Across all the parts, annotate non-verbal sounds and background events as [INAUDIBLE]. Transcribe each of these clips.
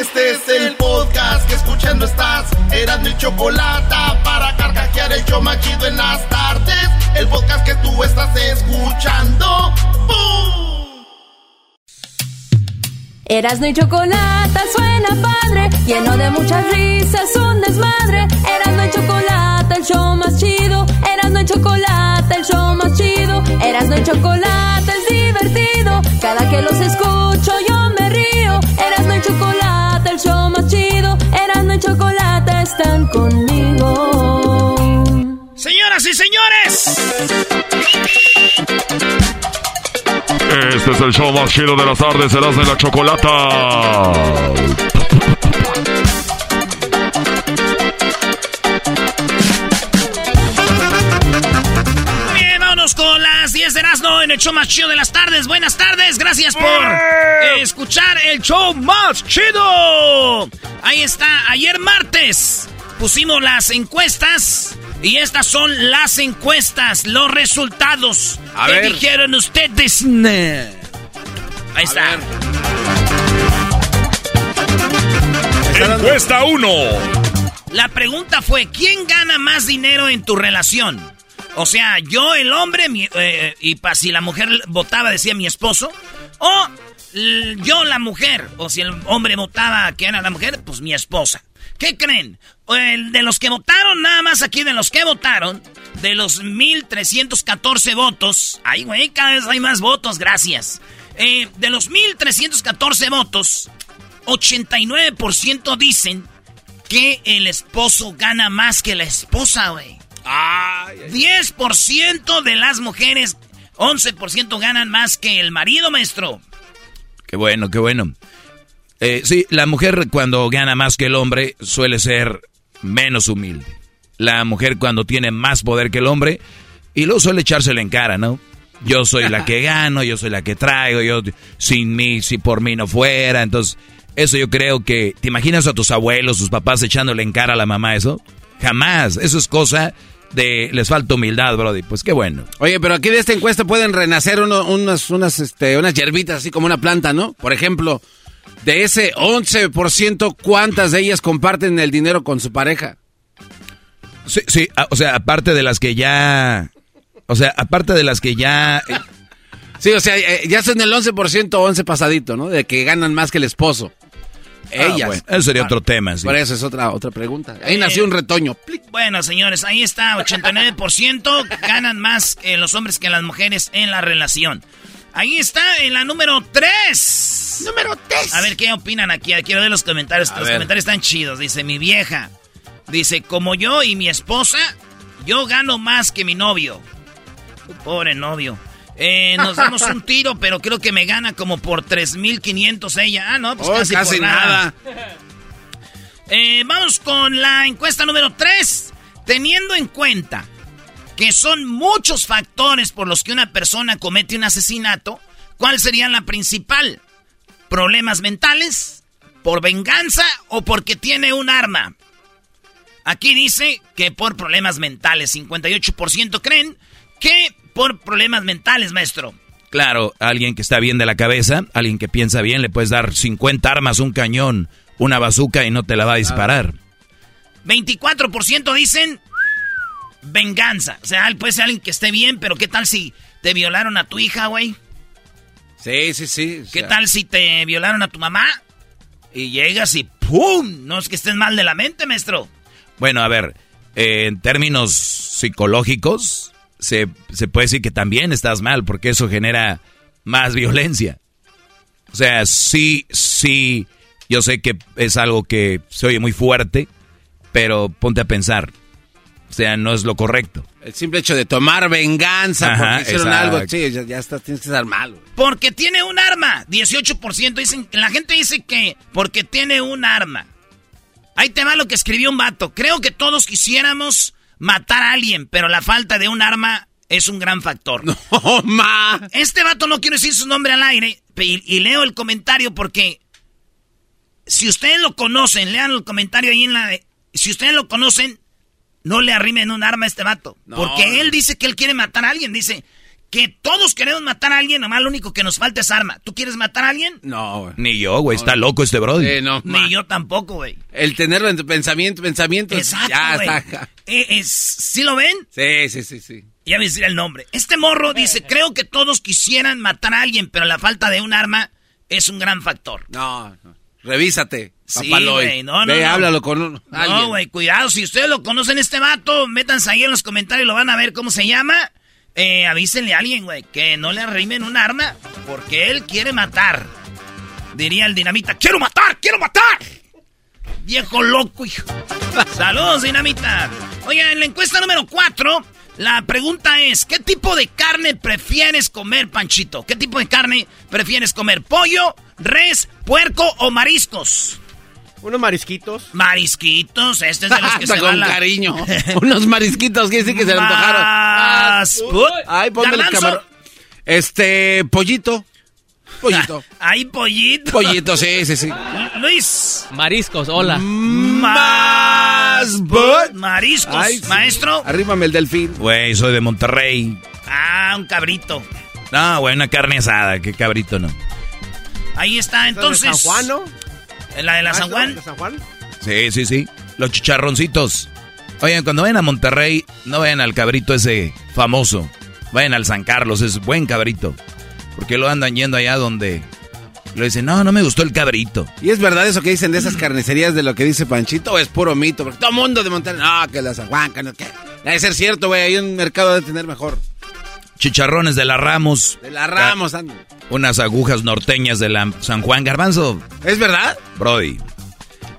Este es el podcast que escuchando estás. Eran mi chocolate para carcajear el yo machido en las tardes. El podcast que tú estás escuchando. ¡Bum! Erasno y chocolate suena padre, lleno de muchas risas, un desmadre. Erasno y chocolate, el show más chido. Erasno y chocolate, el show más chido. Erasno y chocolate es divertido. Cada que los escucho yo el show más chido. Erasno y chocolate están conmigo. Señoras y señores. Este es el show más chido de las tardes, serás de la chocolata. Las 10 de Erasmo en el show más chido de las tardes. Buenas tardes, gracias por eh, escuchar el show más chido. Ahí está, ayer martes pusimos las encuestas y estas son las encuestas, los resultados. A que ver. dijeron ustedes? Ahí está. Encuesta 1. La pregunta fue, ¿quién gana más dinero en tu relación? O sea, yo el hombre, mi- eh, y pa, si la mujer votaba decía mi esposo, o yo la mujer, o si el hombre votaba que era la mujer, pues mi esposa. ¿Qué creen? El de los que votaron, nada más aquí de los que votaron, de los 1314 votos, ay güey, cada vez hay más votos, gracias. Eh, de los 1314 votos, 89% dicen que el esposo gana más que la esposa, güey. 10% de las mujeres, 11% ganan más que el marido, maestro. Qué bueno, qué bueno. Eh, sí, la mujer cuando gana más que el hombre suele ser menos humilde. La mujer cuando tiene más poder que el hombre y luego suele echárselo en cara, ¿no? Yo soy la que [LAUGHS] gano, yo soy la que traigo, yo sin mí, si por mí no fuera. Entonces, eso yo creo que... ¿Te imaginas a tus abuelos, tus papás echándole en cara a la mamá eso? Jamás. Eso es cosa de... Les falta humildad, Brody. Pues qué bueno. Oye, pero aquí de esta encuesta pueden renacer uno- unas, unas, este, unas hierbitas así como una planta, ¿no? Por ejemplo, de ese 11%, ¿cuántas de ellas comparten el dinero con su pareja? Sí, sí, a- o sea, aparte de las que ya... O sea, aparte de las que ya... eh, Sí, o sea, eh, ya son el 11% 11 pasadito, ¿no? De que ganan más que el esposo. Ellas. Ah, bueno, eso sería otro tema, sí. Por eso es otra, otra pregunta. Ahí nació un retoño. Bueno, señores, ahí está, 89% ganan más los hombres que las mujeres en la relación. Ahí está, en la número 3. Número 3. A ver, ¿qué opinan aquí? Quiero ver los comentarios. A los ver. comentarios están chidos. Dice, mi vieja. Dice, como yo y mi esposa, yo gano más que mi novio. Pobre novio. Eh, nos damos un tiro, pero creo que me gana como por 3.500 ella. Ah, no, pues Oh, casi, casi por nada. nada. Eh, vamos con la encuesta número 3. Teniendo en cuenta que son muchos factores por los que una persona comete un asesinato, ¿cuál sería la principal? ¿Problemas mentales? ¿Por venganza o porque tiene un arma? Aquí dice que por problemas mentales. 58% creen que por problemas mentales, maestro. Claro, alguien que está bien de la cabeza, alguien que piensa bien, le puedes dar 50 armas, un cañón, una bazuca y no te la va a disparar. 24% dicen venganza. O sea, puede ser alguien que esté bien, pero ¿qué tal si te violaron a tu hija, güey? Sí, sí, sí. o ¿Qué tal si te violaron a tu mamá? Y llegas y... ¡pum! No es que estés mal de la mente, maestro. Bueno, a ver, eh, en términos psicológicos, se, se puede decir que también estás mal, porque eso genera más violencia. O sea, sí, sí, yo sé que es algo que se oye muy fuerte, pero ponte a pensar. O sea, no es lo correcto. El simple hecho de tomar venganza Ajá, porque hicieron exacto. algo, sí, ya, ya está, tienes que estar mal. güey. Porque tiene un arma. 18% dicen. La gente dice que porque tiene un arma. Ahí te va lo que escribió un vato. Creo que todos quisiéramos matar a alguien, pero la falta de un arma es un gran factor. [LAUGHS] ¡Oh, ma! Este vato no quiero decir su nombre al aire y, y leo el comentario porque si ustedes lo conocen, lean el comentario ahí en la... de- Si ustedes lo conocen, no le arrimen un arma a este vato. No. Porque él dice que él quiere matar a alguien. Dice que todos queremos matar a alguien, nomás lo único que nos falta es arma. ¿Tú quieres matar a alguien? No, güey. Ni yo, güey, está loco este brody. Sí, no. Ni yo tampoco, güey. El tenerlo en tu pensamiento, pensamiento. Exacto, Ya está. Eh, es- ¿Sí lo ven? Sí, sí, sí, sí. Ya voy a decir el nombre. Este morro dice, creo que todos quisieran matar a alguien, pero la falta de un arma es un gran factor. No, no. revísate. Sí, güey, no, no, Ve, no. háblalo con un- alguien. No, güey, cuidado. Si ustedes lo conocen este vato, métanse ahí en los comentarios, lo van a ver cómo se llama. Eh, avísenle a alguien, güey, que no le arrimen un arma, porque él quiere matar. Diría el dinamita, ¡quiero matar, quiero matar! Viejo loco, hijo. [LAUGHS] Saludos, dinamita. Oiga, en la encuesta número 4, la pregunta es, ¿qué tipo de carne prefieres comer, Panchito? ¿Qué tipo de carne prefieres comer? ¿Pollo, res, puerco o mariscos? Unos marisquitos. Marisquitos, este es de los [LAUGHS] que se con van la... cariño. [LAUGHS] Unos marisquitos que sí que se le antojaron. Más put- Ay, ponme el Garbanzo. camarón. Este, pollito. Pollito. [LAUGHS] Hay pollito. Pollito, sí, sí, sí. Luis. Mariscos, hola. Más but- Mariscos. Ay, sí. Maestro. Arrímame el delfín. Güey, soy de Monterrey. Ah, un cabrito. No, güey, una carne asada, qué cabrito no. Ahí está, entonces. San Juan, ¿no? La de la San Maestro, Juan. ¿De San Juan? Sí, sí, sí. Los chicharroncitos. Oigan, cuando vayan a Monterrey, no vayan al cabrito ese famoso. Vayan al San Carlos, es buen cabrito. Porque lo andan yendo allá donde le dicen, no, no me gustó el cabrito. ¿Y es verdad eso que dicen de esas carnicerías de lo que dice Panchito o es puro mito? Porque todo mundo de Monterrey, no, que la San Juan, que no, que... Debe ser cierto, güey, hay un mercado de tener mejor. Chicharrones de la Ramos. De la Ramos, anda. Unas agujas norteñas de la San Juan Garbanzo. ¿Es verdad? Brody.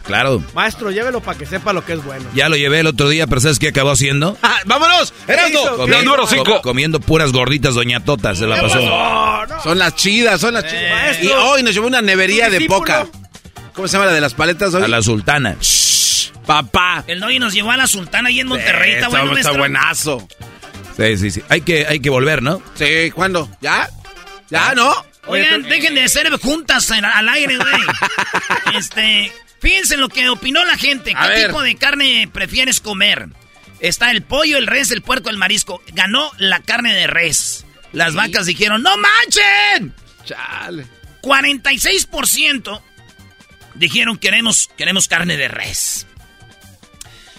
Claro. Maestro, llévelo para que sepa lo que es bueno. Ya lo llevé el otro día, pero ¿sabes qué acabó haciendo? [LAUGHS] Ah, ¡Vámonos! ¡Erasmo! Comi- número cinco. co- comiendo puras gorditas Doña Tota, se la pasó. Son las chidas, son las chidas. Eh, Maestro. y hoy nos llevó una nevería ¿Tu de poca. ¿Cómo se llama la de las paletas hoy? A la sultana. Papá. El Doggy nos llevó a la Sultana ahí en Monterrey. Está bueno, está buenazo. Sí, sí, sí. Hay que, hay que volver, ¿no? Sí, ¿cuándo? ¿Ya? ¿Ya, no? Oigan, dejen de hacer juntas al aire, güey. [LAUGHS] este, fíjense en lo que opinó la gente. A ¿Qué ver. tipo de carne prefieres comer? Está el pollo, el res, el puerco, el marisco. Ganó la carne de res. Las vacas dijeron, ¡no manchen! Chale. 46% dijeron queremos, queremos carne de res.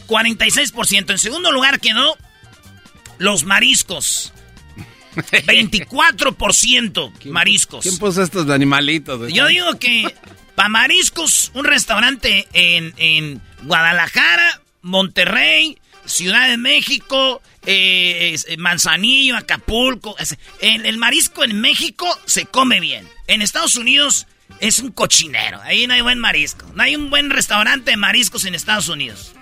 46%. En segundo lugar quedó los mariscos. [LAUGHS] 24% mariscos. ¿Quién puso estos animalitos? güey? Yo digo que para mariscos, un restaurante en, en Guadalajara, Monterrey, Ciudad de México, eh, es- Manzanillo, Acapulco. es- El, el marisco en México se come bien. En Estados Unidos es un cochinero. Ahí no hay buen marisco. No hay un buen restaurante de mariscos en Estados Unidos.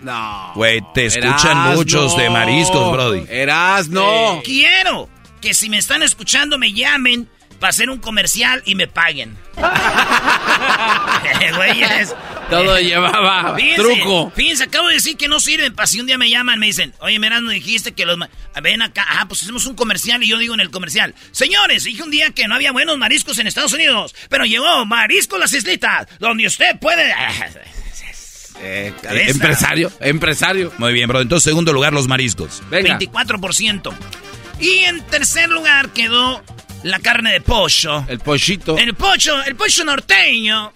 No. Güey, te escuchan Erasno. muchos de mariscos, Brody. Eras, no. Quiero que si me están escuchando me llamen para hacer un comercial y me paguen. [LAUGHS] [LAUGHS] Güeyes. Todo llevaba Fíjense, truco. Fíjense, acabo de decir que no sirven para si un día me llaman, me dicen, oye, Merano, dijiste que los... Ven acá, ah, pues hacemos un comercial y yo digo en el comercial, señores, dije un día que no había buenos mariscos en Estados Unidos, pero llegó Marisco Las Islitas, donde usted puede... [LAUGHS] Eh, Cabeza. empresario, empresario. Muy bien, bro. Entonces, segundo lugar, los mariscos. Venga. 24%. Y en tercer lugar quedó la carne de pollo. El pollito. El pollo, el pollo norteño,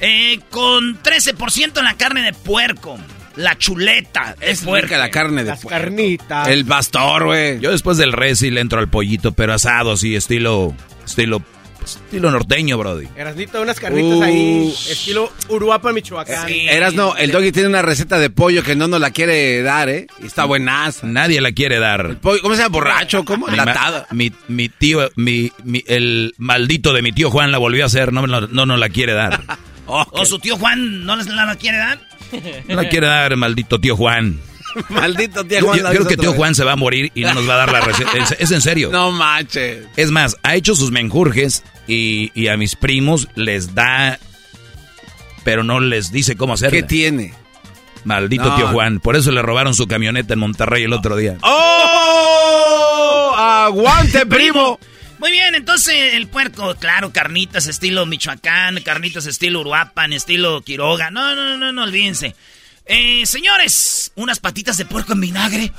eh, con 13% en la carne de puerco. La chuleta de Es puerco. rica la carne de Las puerco. carnitas. El pastor, güey. Yo después del res sí le entro al pollito, pero asado, así, estilo, estilo Estilo norteño, Brody. Erasnito, unas carnitas Uh. ahí, estilo Uruapa, Michoacán. Sí. Eras no, el doggy tiene una receta de pollo que no nos la quiere dar, ¿eh? Y está buenaza. Nadie la quiere dar. Pollo- ¿Cómo se llama? ¿Borracho? ¿Cómo? Mi, mi, mi tío, mi, mi- el maldito de mi tío Juan la volvió a hacer, no, la- no nos la quiere dar. [LAUGHS] ¿O su tío Juan no les la quiere dar? No la quiere dar, maldito tío Juan. [LAUGHS] Maldito tío Juan. yo creo que tío vez. Juan se va a morir y no nos va a dar la receta. [LAUGHS] Es, es en serio. No manches. Es más, ha hecho sus menjurjes y, y a mis primos les da, pero no les dice cómo hacerla. ¿Qué tiene? Maldito No. tío Juan. Por eso le robaron su camioneta en Monterrey el otro día. ¡Oh! ¡Aguante, primo! Muy bien, entonces el puerco, claro, carnitas estilo Michoacán, carnitas estilo Uruapan, estilo Quiroga. No, no, no, no, olvídense. Eh, señores, unas patitas de puerco en vinagre.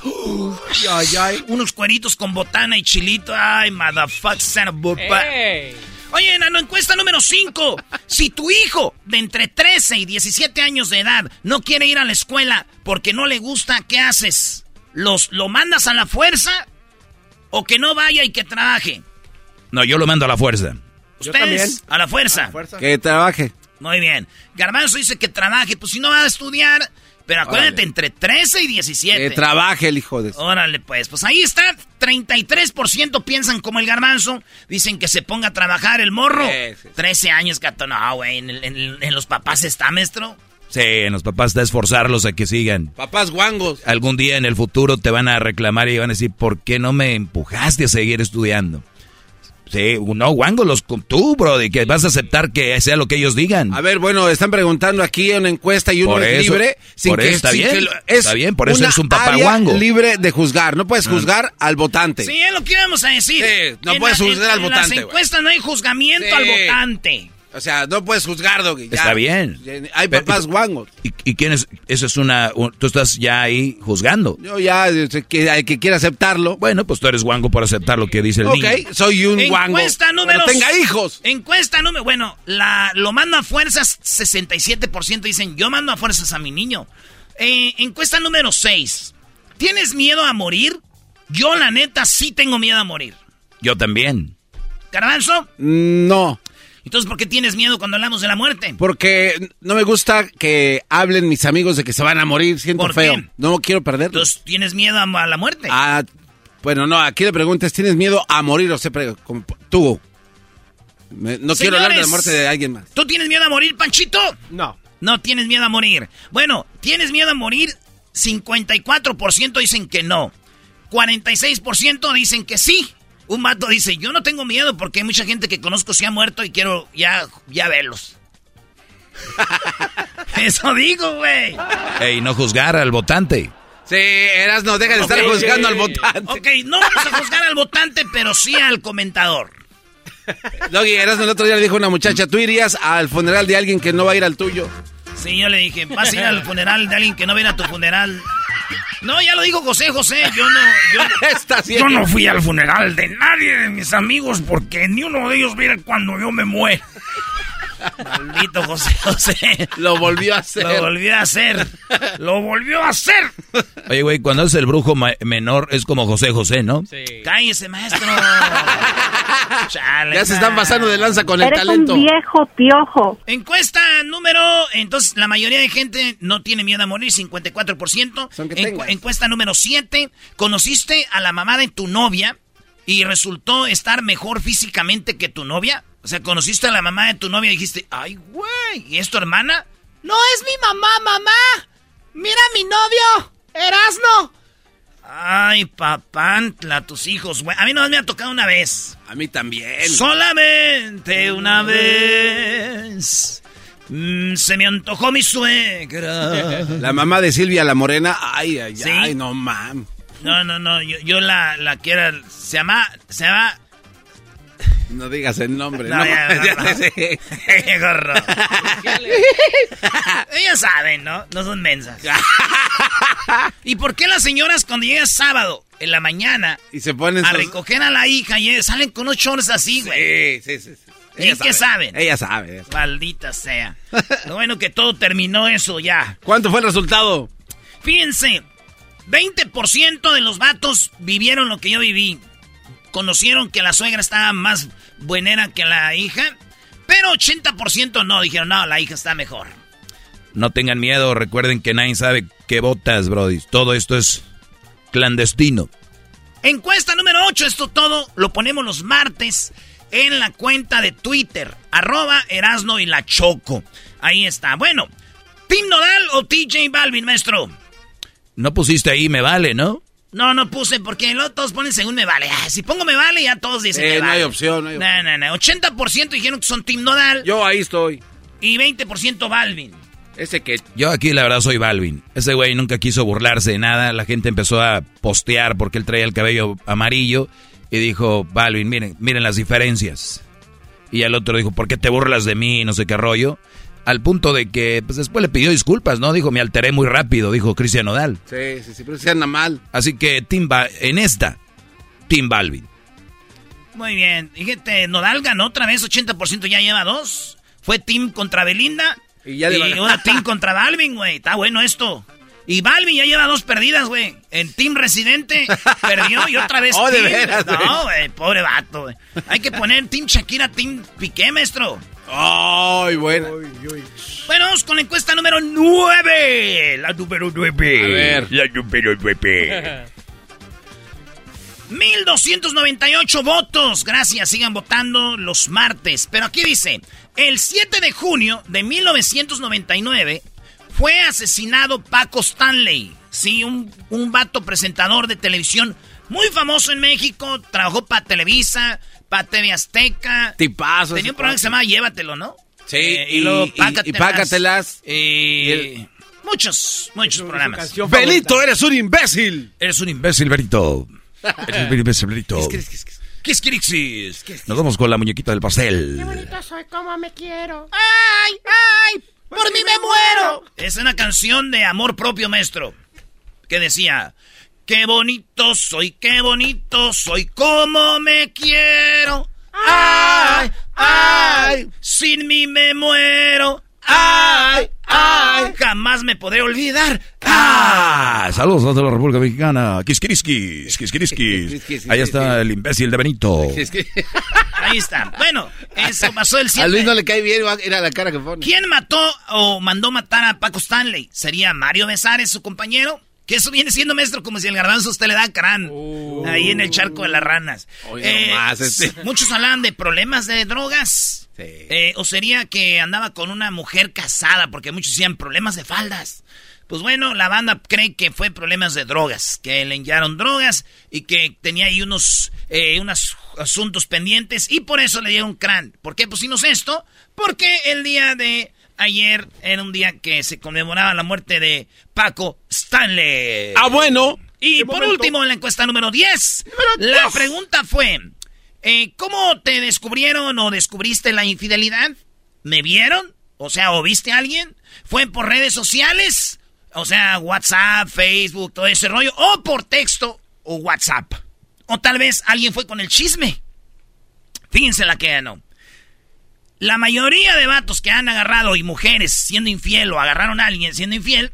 Ay, ay. Unos cueritos con botana y chilito. Ay, motherfucker, son of a bu- Oye, en la encuesta número 5. Si tu hijo de entre 13 y 17 años de edad no quiere ir a la escuela porque no le gusta, ¿qué haces? ¿Los, ¿Lo mandas a la fuerza o que no vaya y que trabaje? No, yo lo mando a la fuerza. Yo también. Ustedes, a la fuerza. Fuerza. Que trabaje. Muy bien. Garbanzo dice que trabaje, pues si no va a estudiar, pero acuérdate, Órale. entre 13 y 17. Que trabaje el hijo de... Órale, pues, pues ahí está. 33% piensan como el garbanzo. Dicen que se ponga a trabajar el morro. Sí, sí, sí. 13 años, gato. No, güey, en, el- en en los papás está, maestro. Sí, en los papás está esforzarlos a que sigan. Papás guangos. Algún día en el futuro te van a reclamar y van a decir, ¿por qué no me empujaste a seguir estudiando? Sí, no, guango, los, tú, bro, de que vas a aceptar que sea lo que ellos digan. A ver, bueno, están preguntando aquí una encuesta y uno Por es eso- libre. por eso está bien, lo- es está bien, por eso una eres un papá área guango. libre de juzgar. No puedes juzgar al votante. Sí, es lo que íbamos a decir. Sí, no En puedes la- juzgar en- al en votante, las güey. encuestas no hay juzgamiento Sí. al votante. O sea, no puedes juzgar, Doggy. ya. Está bien. Hay Pero- papás guangos. ¿Y, y quién es? Eso es una... un- tú estás ya ahí juzgando. Yo ya, eh, que, el que quiera aceptarlo. Bueno, pues tú eres guango por aceptar lo que dice el ok, niño. soy un guango. Encuesta número... Pero tenga hijos. Encuesta número... Bueno, la, lo mando a fuerzas, 67% dicen, yo mando a fuerzas a mi niño. Eh, encuesta número 6. ¿Tienes miedo a morir? Yo, la neta, sí tengo miedo a morir. Yo también. ¿Garbanzo? No, Entonces, ¿por qué tienes miedo cuando hablamos de la muerte? porque no me gusta que hablen mis amigos de que se van a morir. Siento ¿Por feo. qué? No quiero perderlo. Entonces, ¿tienes miedo a, la muerte? Ah, bueno, no, aquí le preguntas, ¿tienes miedo a morir o se pre- como- tú? Me- no quiero hablar de la muerte de alguien más. ¿Tú tienes miedo a morir, Panchito? No. No tienes miedo a morir. Bueno, ¿tienes miedo a morir? 54% dicen que no. 46% dicen que sí. Un vato dice, yo no tengo miedo porque hay mucha gente que conozco se ha muerto y quiero ya, ya verlos. [LAUGHS] Eso digo, güey. Ey, no juzgar al votante. Sí, eras no, deja de estar juzgando al votante. Ok, no vamos a juzgar al votante, pero sí al comentador. Doggy, eras el otro día le dijo a una muchacha, ¿tú irías al funeral de alguien que no va a ir al tuyo? Sí, yo le dije, vas a ir al funeral de alguien que no viene a tu funeral. No, ya lo dijo José José, yo no... [LAUGHS] Yo, no fui al funeral de nadie de mis amigos porque ni uno de ellos viene cuando yo me muera. Maldito José José. Lo volvió a hacer. Lo volvió a hacer. Lo volvió a hacer. Oye, güey, cuando es el brujo menor es como José José, ¿no? Cállese, maestro. [LAUGHS] Chale, Ya se están pasando de lanza con el Eres talento. un viejo piojo. Encuesta número... Entonces, la mayoría de gente no tiene miedo a morir, 54%. Son que Encu- encuesta número 7. ¿Conociste a la mamá de tu novia y resultó estar mejor físicamente que tu novia? O sea, conociste a la mamá de tu novia y dijiste, ay, güey, ¿y es tu hermana? No es mi mamá, mamá. Mira a mi novio, Erasno. Ay, papantla, tus hijos, güey. A mí no me ha tocado una vez. A mí también. Solamente una vez. mm, se me antojó mi suegra. La mamá de Silvia la Morena, ay, ay, ¿Sí? ay, no mam. No, no, no. Yo, yo la, la que era. Se llama. Se llama. No digas el nombre. No, No, ya, no, [LAUGHS] no. [LAUGHS] Gorro. [LAUGHS] Ellas saben, ¿no? No son mensas. ¿Y por qué las señoras cuando llega sábado en la mañana Y se ponen a recoger a la hija y salen con unos shorts así, güey? Sí, sí, sí. sí. ¿Y qué sabe. saben? Ella sabe. ella sabe. Maldita sea. Lo bueno que todo terminó eso ya. ¿Cuánto fue el resultado? Fíjense, 20% de los vatos vivieron lo que yo viví. Conocieron que la suegra estaba más buenera que la hija. Pero 80% no, dijeron, no, la hija está mejor. No tengan miedo, recuerden que nadie sabe qué votas, Brody. Todo esto es clandestino. Encuesta número 8, esto todo lo ponemos los martes en la cuenta de Twitter, arroba Erasno y la Choco. Ahí está. Bueno, ¿Tim Nodal o TJ Balvin, maestro? No pusiste ahí, me vale, ¿no? No, no puse porque luego todos ponen según me vale. Ah, si pongo me vale, ya todos dicen Eh, me no vale. hay opción, no hay opción. No, no, no. 80% dijeron que son Tim Nodal Yo ahí estoy. y 20% Balvin. Ese que... Yo aquí la verdad soy Balvin. Ese güey nunca quiso burlarse de nada. La gente empezó a postear porque él traía el cabello amarillo y dijo, Balvin, miren, miren las diferencias. Y al otro dijo, ¿por qué te burlas de mí? No sé qué rollo. Al punto de que pues después le pidió disculpas, ¿no? Dijo, me alteré muy rápido, dijo Cristian Nodal. Sí, sí, sí, pero se anda mal. Así que Tim Ba- en esta, Tim Balvin. Muy bien. Fíjate, Nodal ganó otra vez, 80% ya lleva dos. Fue Tim contra Belinda. Y ya van- ahora [LAUGHS] Tim contra Balvin, güey. Está bueno esto. Y Balvin ya lleva dos perdidas, güey. En Team Residente perdió y otra vez [LAUGHS] Oh, de Team- veras. No, güey, pobre vato, güey. Hay que poner Team Shakira, Team Piqué, maestro. Ay, bueno. Bueno, vamos con la encuesta número 9. La número 9. A ver. La número 9. 1298 [LAUGHS] votos. Gracias, sigan votando los martes. Pero aquí dice, el 7 de junio de 1999 fue asesinado Paco Stanley. Sí, un, un vato presentador de televisión muy famoso en México. Trabajó para Televisa, para TV Azteca. Tipazo. Tenía un programa que se llamaba Llévatelo, ¿no? Sí, Eh, y, y- luego y- y Pácatelas. Pácatelas. Eh, muchos, muchos programas. favorita. eres un imbécil. Eres un imbécil, Benito. Eres un imbécil, Benito. Quisquirixis. Nos vamos con la muñequita del pastel. soy como me quiero. ¡Ay, ay! ¡Por mí me muero! Es una canción de amor propio, maestro. Que decía: Qué bonito soy, qué bonito soy, como me quiero. ¡Ay, ay! Sin mí me muero. ¡Ay, ay! Jamás me podré olvidar. ¡Ah! Saludos de la República Mexicana. Quisquiriskis, quisquiriskis. Ahí está el imbécil de Benito. [LAUGHS] Ahí está. Bueno, eso pasó el 7. a Luis no le cae bien, era la cara que pone. ¿Quién mató o mandó matar a Paco Stanley? ¿Sería Mario Besares, su compañero? Que eso viene siendo maestro como si el garbanzo usted le da crán. ahí en el charco de las ranas. Oye, nomás, este. [LAUGHS] Muchos hablan de problemas de drogas. Sí. Eh, o sería que andaba con una mujer casada, porque muchos decían problemas de faldas. Pues bueno, la banda cree que fue problemas de drogas, que le enviaron drogas y que tenía ahí unos, eh, unos asuntos pendientes y por eso le dieron crán. ¿Por qué pusimos esto? Porque el día de ayer era un día que se conmemoraba la muerte de Paco Stanley. Ah, bueno. Y por último, en la encuesta número 10, la pregunta fue, eh, ¿cómo te descubrieron o descubriste la infidelidad? ¿Me vieron? O sea, ¿o viste a alguien? ¿Fue por redes sociales? O sea, WhatsApp, Facebook, todo ese rollo. ¿O por texto o WhatsApp? O tal vez alguien fue con el chisme. Fíjense la que ganó. La mayoría de vatos que han agarrado y mujeres siendo infiel o agarraron a alguien siendo infiel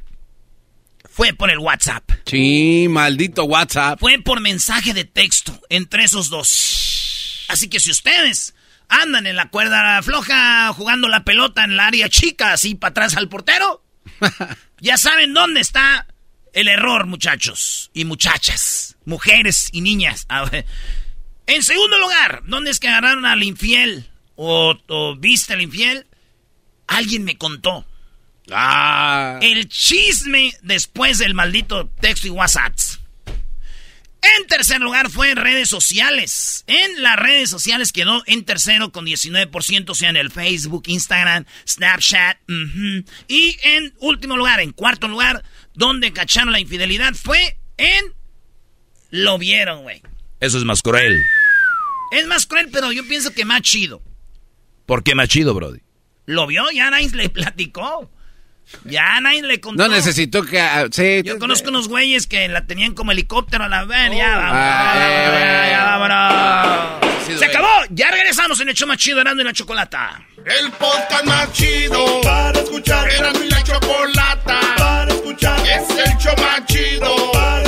fue por el WhatsApp. Sí, maldito WhatsApp. Fue por mensaje de texto entre esos dos. Así que si ustedes andan en la cuerda floja jugando la pelota en el área chica, así para atrás al portero, [LAUGHS] ya saben dónde está el error, muchachos y muchachas, mujeres y niñas. En segundo lugar, ¿dónde es que agarraron al infiel o, o viste al infiel? Alguien me contó. Ah. El chisme después del maldito texto y WhatsApp. En tercer lugar fue en redes sociales. En las redes sociales quedó en tercero con 19%, o sea, en el Facebook, Instagram, Snapchat. Y en último lugar, en cuarto lugar, donde cacharon la infidelidad fue en... Lo vieron, güey. Eso es más cruel. Es más cruel, pero yo pienso que más chido. ¿Por qué más chido, Brody? Lo vio, ya nadie le platicó. Ya nadie le contó. No necesito que... ah, sí, Yo conozco unos güeyes que la tenían como helicóptero a la ver, ya vámonos, Ah, eh, ya, ya vámonos. Sí, Se acabó, ya regresamos en el show más chido Erasmo y la chocolata. El podcast más chido para escuchar. Era mi la chocolata para escuchar. Es el show más chido para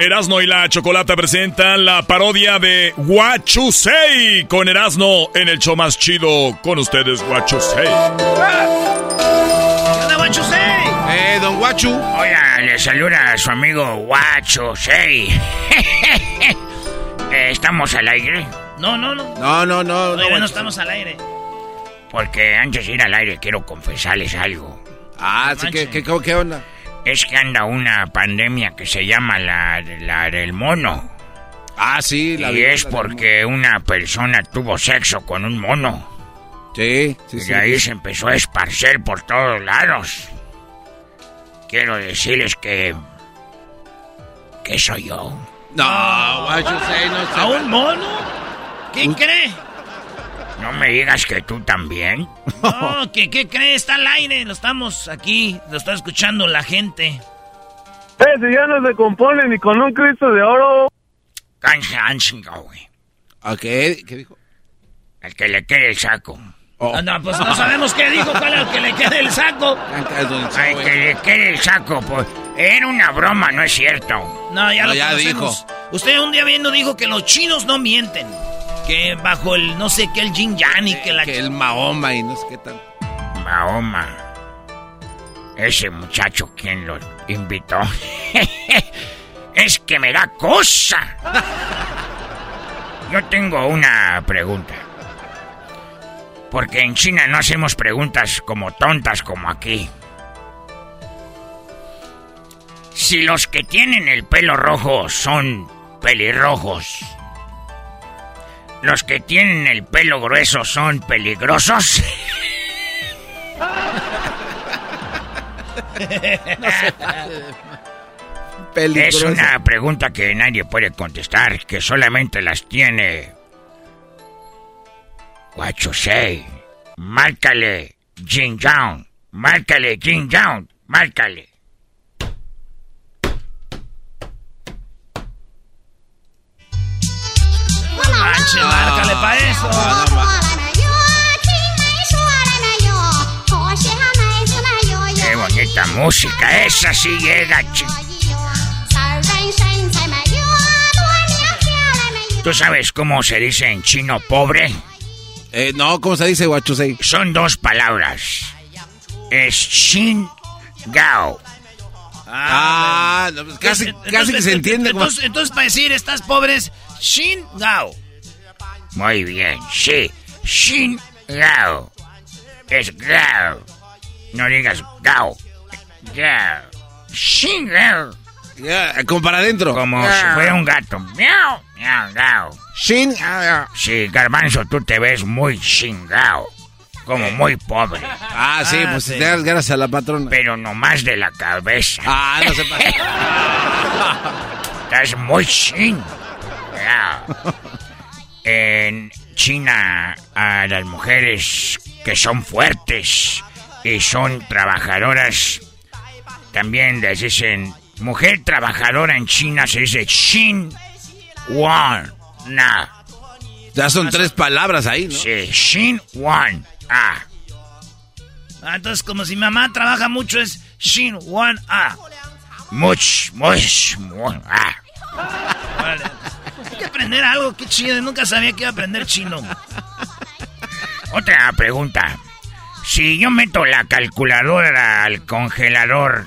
Erasno y la Chocolata presentan la parodia de Guachusei con Erasno en el show más chido con ustedes, Guachusei. ¡Hola, Guachusei! Eh, don Guachu. Hola, le saluda a su amigo Guachusei. [LAUGHS] Eh, ¿Estamos al aire? No, no, no. No, no, no. Todavía no Guachu. estamos al aire. Porque antes de ir al aire quiero confesarles algo. Ah, sí, ¿qué, qué, qué onda? Es que anda una pandemia que se llama la, la del mono. Ah, sí, la y es la- porque una persona tuvo sexo con un mono. Sí, sí, y sí. ahí se empezó a esparcer por todos lados. Quiero decirles que... que soy yo. No, Guachusei, no sé. ¿A un mono? ¿Qué cree? No me digas que tú también. [LAUGHS] No, ¿qué, ¿qué cree? Está al aire. Lo estamos aquí. Lo está escuchando la gente. Ese ya no se compone ni con un Cristo de oro. Cansancio, güey. ¿A qué? ¿Qué dijo? Al que le quede el saco. Oh. Ah, no, pues no sabemos qué dijo. ¿Cuál es el que le quede el saco? Al que le quede el saco, pues. Era una broma, no es cierto. No, ya No, lo ya conocemos. Usted un día viendo dijo que los chinos no mienten. Que bajo el no sé qué, el Jin Yang y que la... Que el Mahoma y no sé qué tal. Mahoma. Ese muchacho, ¿quién lo invitó? [LAUGHS] es que me da cosa. Yo tengo una pregunta. Porque en China no hacemos preguntas como tontas como aquí. Si los que tienen el pelo rojo son pelirrojos, los que tienen el pelo grueso son peligrosos. Es una pregunta que nadie puede contestar, que solamente las tiene. Say? Márcale, Jin. Márcale, Jin. Márcale. No márcale para eso. Qué bonita música, esa sí llega, chi- ¿Tú sabes cómo se dice en chino pobre? Eh, no, ¿cómo se dice, Guachusei? Son dos palabras. Es Shin Gao. Ah, no, pues casi, Entonces, casi que se entiende. como- Entonces, entonces, para decir, estás pobres, Shin Gao. Muy bien, sí. Shin Gao. Es Gao. No digas Gao. Gao. Shin Gao. Ya, como para adentro. Como si fuera un gato. Miau, miau, gao. Shin. Sí, Garbanzo, tú te ves muy chingao. Como muy pobre. Ah, sí, pues te das gracias a la patrona. Pero nomás de la cabeza. Ah, no se [LAUGHS] pasa. Estás muy chin. Ya. En China, a las mujeres que son fuertes y son trabajadoras, también les dicen mujer trabajadora en China se dice Xin Wan Na. Ya son tres palabras ahí, ¿no? Sí, Xin Wan A. Ah, entonces, como si mi mamá trabaja mucho, es Shin Wan A. Much, much, much, ah. Vale. Aprender algo, qué chido. Nunca sabía que iba a aprender chino. Otra pregunta. Si yo meto la calculadora al congelador,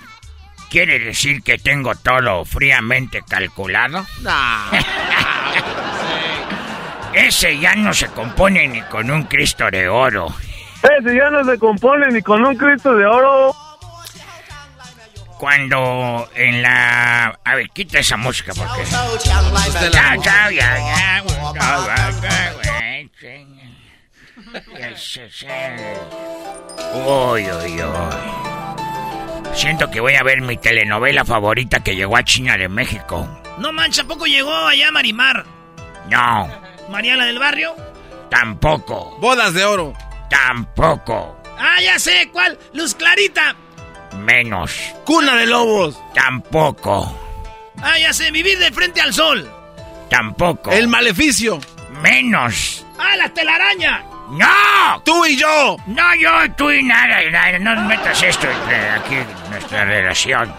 ¿quiere decir que tengo todo fríamente calculado? [LAUGHS] Ese ya no se compone ni con un Cristo de oro. Ese ya no se compone ni con un Cristo de oro. Cuando en la... A ver, quita esa música porque... Chao, chao, ya, ya. Uy, uy, uy. Siento que voy a ver mi telenovela favorita que llegó a China de México. No mancha, ¿a poco llegó allá Marimar? No, ¿Mariela del barrio? tampoco, Bodas de oro. tampoco, Ah, ya sé, ¿cuál? Luz Clarita. Menos, Cuna de lobos. tampoco, Ah, ya sé, vivir de frente al sol. tampoco, El maleficio. menos. Ah, la telaraña. ¡No! Tú y yo. No, yo, tú y nada, y nada, no metas esto entre aquí en nuestra relación.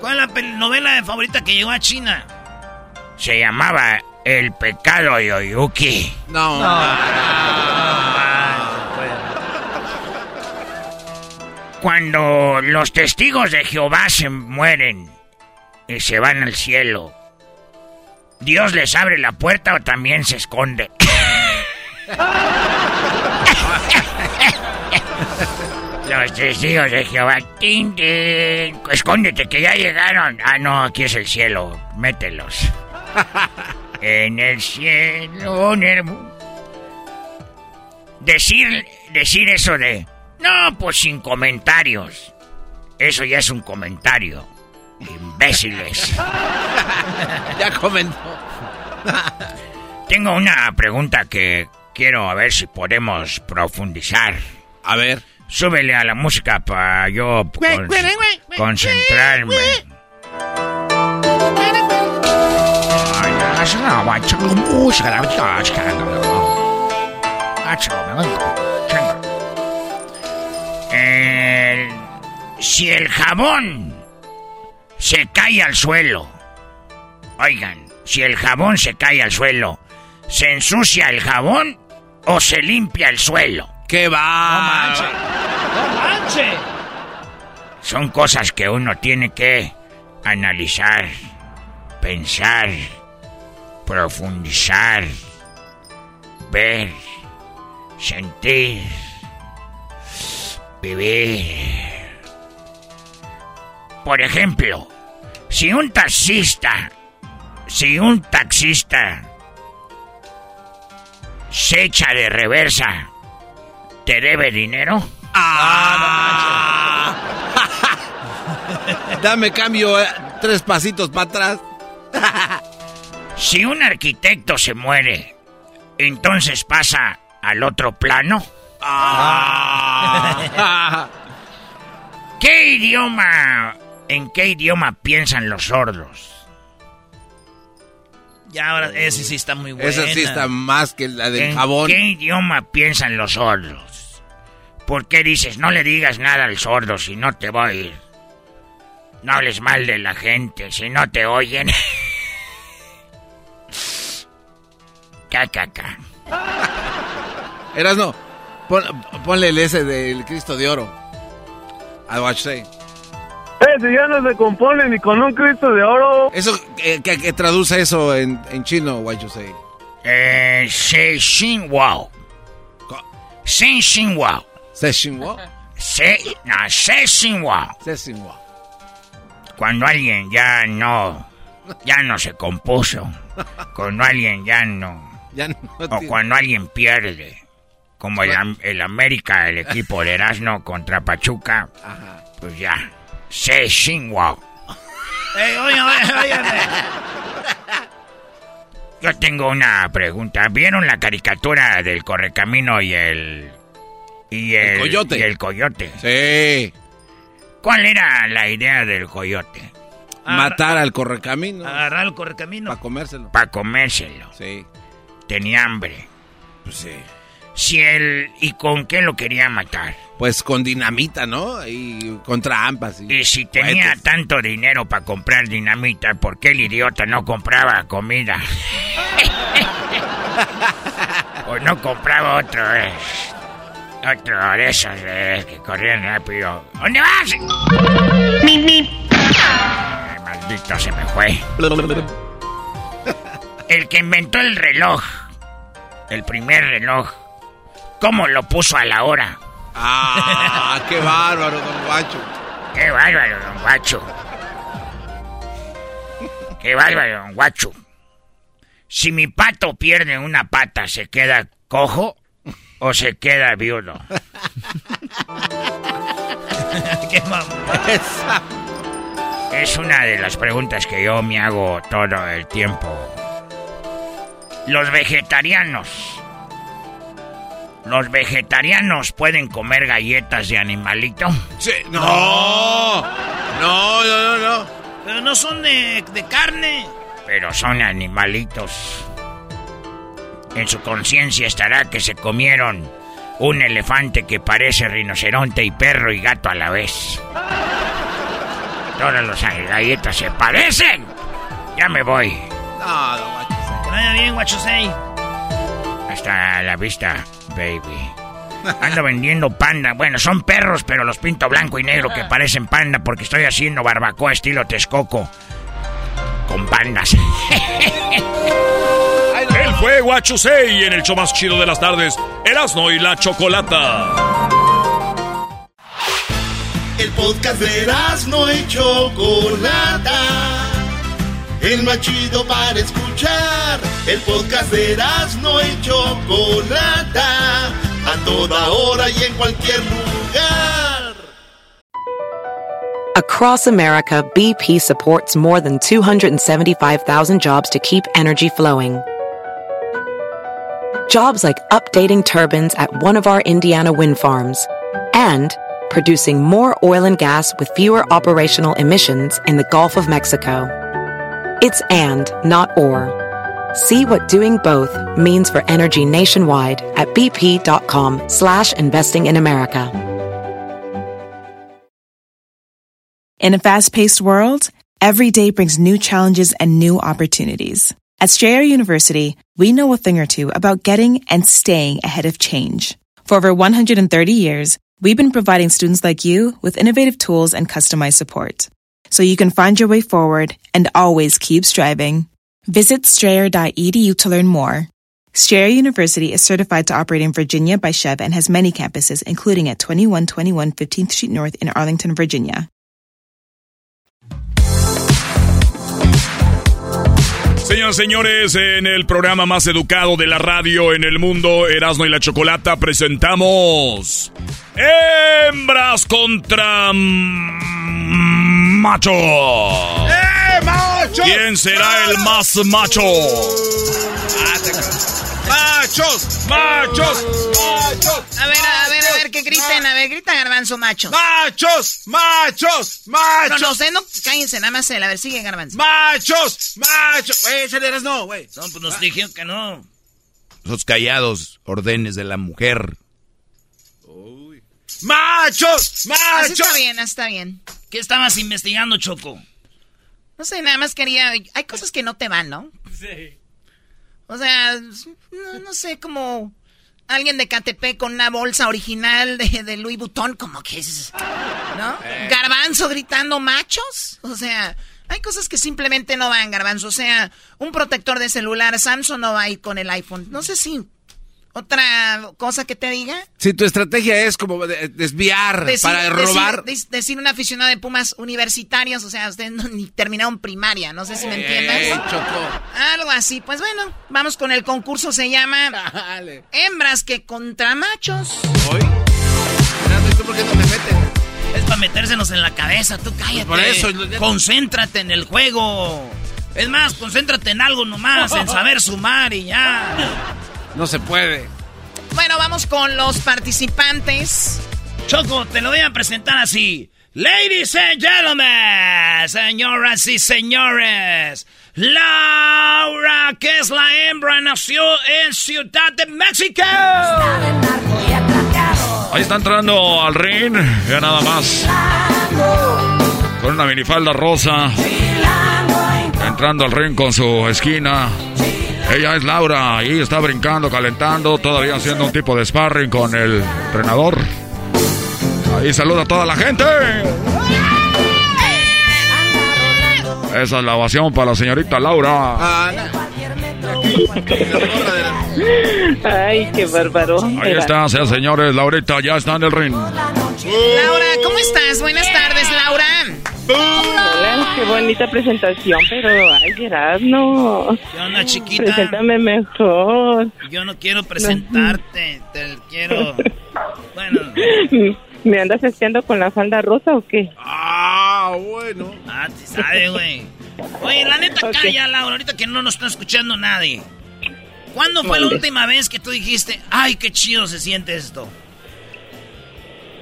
¿Cuál es la novela favorita que llegó a China? Se llamaba El pecado de Oyuki. No. Cuando los testigos de Jehová se mueren y se van al cielo, ¿Dios les abre la puerta o también se esconde? [LAUGHS] Los testigos de Jehová, tin, escóndete que ya llegaron. Ah, no, aquí es el cielo, mételos. [LAUGHS] en el cielo, en el mu- Decir, decir eso de, no, pues sin comentarios. Eso ya es un comentario. Imbéciles. [LAUGHS] ya comentó. Tengo una pregunta que quiero a ver si podemos profundizar. A ver. Súbele a la música para yo con- concentrarme. Si el jabón se cae al suelo, oigan, si el jabón se cae al suelo, ¿se ensucia el jabón o se limpia el suelo? ¿Qué va? ¡No manche! Son cosas que uno tiene que analizar, pensar, profundizar, ver, sentir, vivir. Por ejemplo, si un taxista, si un taxista se echa de reversa, ¿te debe dinero? Ah. [LAUGHS] Dame cambio eh, tres pasitos para atrás. [LAUGHS] Si un arquitecto se muere, entonces pasa al otro plano. Ah. [LAUGHS] ¿Qué idioma, en qué idioma piensan los sordos? Ya ahora, ese sí está muy bueno. Esa sí está más que la del ¿En jabón. qué idioma piensan los sordos? ¿Por qué dices no le digas nada al sordo si no te va a oír? No hables mal de la gente si no te oyen. [LAUGHS] Cacaca. Eras no. ponle el S del Cristo de Oro. I watch say. Ese ya no se compone ni con un Cristo de oro. Eso, eh, que, que traduce eso en, en chino, what you say. Eh, se xin wow. Se xin wow. Se xin wow. Se, no, se wow. Se wow. Cuando alguien ya no, ya no se compuso. [LAUGHS] Cuando alguien ya no. Ya no O cuando alguien pierde. Como el, Am- el América, el equipo de Erasmo contra Pachuca. Pues ya. Se xin wow. Ey, oye, oye, oye. Yo tengo una pregunta. ¿Vieron la caricatura del Correcamino y el... Y el, El coyote. Y el coyote. Sí. ¿Cuál era la idea del coyote? Matar al correcamino. Agarrar el correcamino. Para comérselo. Para comérselo. Sí. Tenía hambre. Pues sí. Si él... ¿Y con qué lo quería matar? Pues con dinamita, ¿no? Y con trampas. Y, Y si tenía cohetes. tanto dinero para comprar dinamita, ¿por qué el idiota no compraba comida? [LAUGHS] o no compraba otro, eh, otro de esos eh, que corrían rápido. ¿Dónde vas? Ay, maldito se me fue. El que inventó el reloj, el primer reloj, ¿cómo lo puso a la hora? Ah, qué bárbaro, don Guacho. Qué bárbaro, don Guacho. Qué bárbaro, don Guacho. Si mi pato pierde una pata, ¿se queda cojo o se queda viudo? [LAUGHS] Qué mamá. Es una de las preguntas que yo me hago todo el tiempo. Los vegetarianos. ¿Los vegetarianos pueden comer galletas de animalito? Sí, no. No, no, no, no. Pero no son de, de carne. Pero son animalitos. En su conciencia estará que se comieron un elefante que parece rinoceronte y perro y gato a la vez. Todas las galletas se parecen. Ya me voy. No, don Guacho. Que vaya bien, guachosei. Hasta la vista, baby. Ando vendiendo panda. Bueno, son perros, pero los pinto blanco y negro que parecen panda porque estoy haciendo barbacoa estilo Texcoco. Con pandas. [LAUGHS] Él fue Guachusei en el show más chido de las tardes, Erasmo y la Chocolata. El podcast de no y Chocolata. El más chido para escuchar. El podcast de no y Chocolata. A toda hora y en cualquier lugar. Across America, BP supports more than 275,000 jobs to keep energy flowing. Jobs like updating turbines at one of our Indiana wind farms and producing more oil and gas with fewer operational emissions in the Gulf of Mexico. It's and, not or. See what doing both means for energy nationwide at bp.com slash investing in America. In a fast paced world, every day brings new challenges and new opportunities. At Strayer University, we know a thing or two about getting and staying ahead of change. For over 130 years, we've been providing students like you with innovative tools and customized support. So you can find your way forward and always keep striving. Visit strayer.edu to learn more. Strayer University is certified to operate in Virginia by Chev and has many campuses, including at 2121 15th Street North in Arlington, Virginia. Señoras y señores, en el programa más educado de la radio en el mundo, Erasmo y la Chocolata, presentamos Hembras contra mm, Machos. ¡Eh, macho! ¿Quién será el más macho? ¡Machos! ¡Machos! ¡Machos! A ver, a ver, a ver, que griten, a ver, grita garbanzo macho. ¡Machos! ¡Machos! ¡Machos! No, no sé, no, cállense, nada más él, a ver, sigue garbanzo. ¡Machos! ¡Machos! Güey, eres no, güey. No, pues nos dijeron que no. Los callados órdenes de la mujer. ¡Machos! Así ¡Machos! está bien, así está bien. ¿Qué estabas investigando, Choco? No sé, nada más quería, hay cosas que no te van, ¿no? Sí. O sea, no, no sé, como alguien de Catepec con una bolsa original de, de Louis Vuitton, como que es, ¿no? Garbanzo gritando machos, o sea, hay cosas que simplemente no van, Garbanzo, o sea, un protector de celular, Samsung no va a ir con el iPhone, no sé si otra cosa que te diga. Si tu estrategia es como de- desviar Decir- para robar. Decir, decir un aficionado de Pumas universitarios, o sea, ustedes no, ni terminaron primaria, no sé si me entiendes. Ey, Choco. Algo así. Pues bueno, vamos con el concurso. Se llama Dale. Hembras que contra machos. Hoy. ¿tú por qué no me metes? Es para metérsenos en la cabeza, tú cállate. Por eso, Concéntrate en el juego. Es más, concéntrate en algo nomás, en saber sumar y ya. No se puede. Bueno, vamos con los participantes. Choco, te lo voy a presentar así. Ladies and gentlemen, señoras y señores, Laura, que es la hembra, nació en Ciudad de México. Ahí está entrando al ring, ya nada más. Con una minifalda rosa. Entrando al ring con su esquina. Ella es Laura, ahí está brincando, calentando, todavía haciendo un tipo de sparring con el entrenador. Ahí saluda a toda la gente. Esa es la ovación para la señorita Laura. Ay, qué bárbaro. Ahí está, sean señores, Laurita ya está en el ring. Laura, ¿cómo estás? Buenas tardes, Laura. Qué bonita presentación, pero ay, Gerardo. ¿Qué onda, chiquita? Preséntame mejor. Yo no quiero presentarte, te quiero... [LAUGHS] Bueno. ¿Me andas espiando con la falda rosa o qué? Ah, bueno. Ah, te sabe, güey. Oye, la neta, calla, Laura, ahorita que no nos está escuchando nadie. ¿Cuándo fue la última vez que tú dijiste, ay, qué chido se siente esto?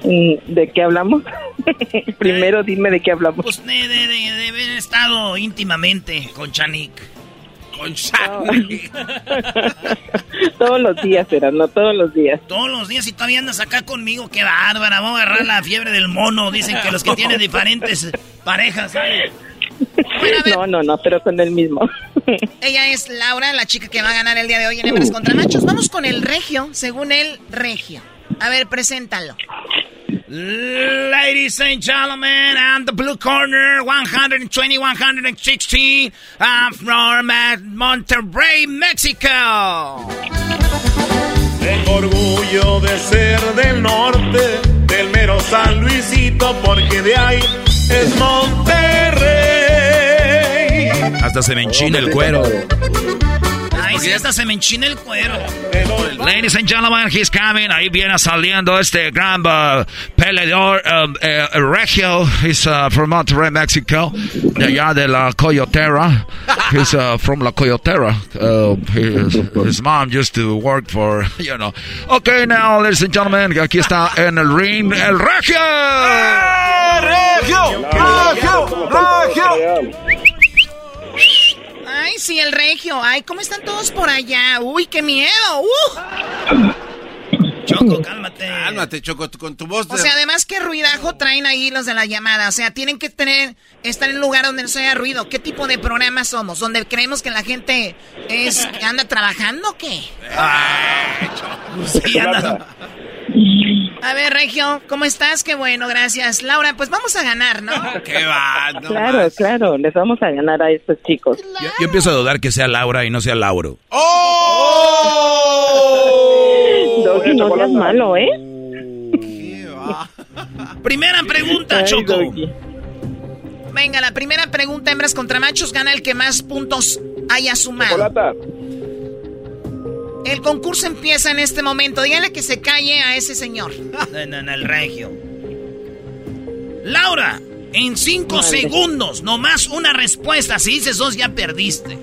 Mm, ¿De qué hablamos? [LAUGHS] Primero dime de qué hablamos. Pues de, de, de- de haber estado íntimamente con Chanik. Con Chanik. [LAUGHS] todos los días, no todos los días. Todos los días y todavía andas acá conmigo, qué bárbara, vamos a agarrar la fiebre del mono. Dicen que los que tienen diferentes parejas, ¿sabes? No, no, no, pero con el mismo. [LAUGHS] Ella es Laura, la chica que va a ganar el día de hoy en Hembras contra Machos. Vamos con el regio, según él, regio. A ver, preséntalo. Ladies and gentlemen, and the blue corner, 120, 160, I'm from uh, Monterrey, Mexico. Tengo orgullo de ser del norte, del mero San Luisito, porque de ahí es Monterrey. Hasta se me enchina el cuero. Ay, sí, hasta se me enchina el cuero. Ladies and gentlemen, he's coming. Ahí viene saliendo este gran uh, peleador um, eh, regio. He's uh, from Monterrey, Mexico. De allá de la Coyotera. He's uh, from la Coyotera. Uh, his, his mom used to work for, [LAUGHS] you know. Okay, now, ladies and gentlemen, aquí está en el ring el regio. ¡Regio! ¡Regio! ¡Regio! Ay, sí, el regio. Ay, ¿cómo están todos por allá? Uy, qué miedo. Uh. Choco, cálmate. Cálmate, Choco, con tu voz. de- O sea, además, ¿qué ruidajo traen ahí los de la llamada? O sea, tienen que tener, estar en un lugar donde no se haya ruido. ¿Qué tipo de programa somos? ¿Donde creemos que la gente es anda trabajando o qué? Sí, anda. A ver, Regio, ¿cómo estás? Qué bueno, gracias. Laura, pues vamos a ganar, ¿no? [LAUGHS] ¿Qué va? No claro, más. claro, les vamos a ganar a estos chicos. Yo, yo empiezo a dudar que sea Laura y no sea Lauro. [LAUGHS] Doggy, no seas malo, ¿eh? [LAUGHS] Primera pregunta, Ay, Choco. Doggy. Venga, la primera pregunta, hembras contra machos, gana el que más puntos haya sumado. El concurso empieza en este momento. Dígale que se calle a ese señor. No, no, no, el regio. Laura, en cinco Mande. segundos, nomás una respuesta. Si dices dos, ya perdiste.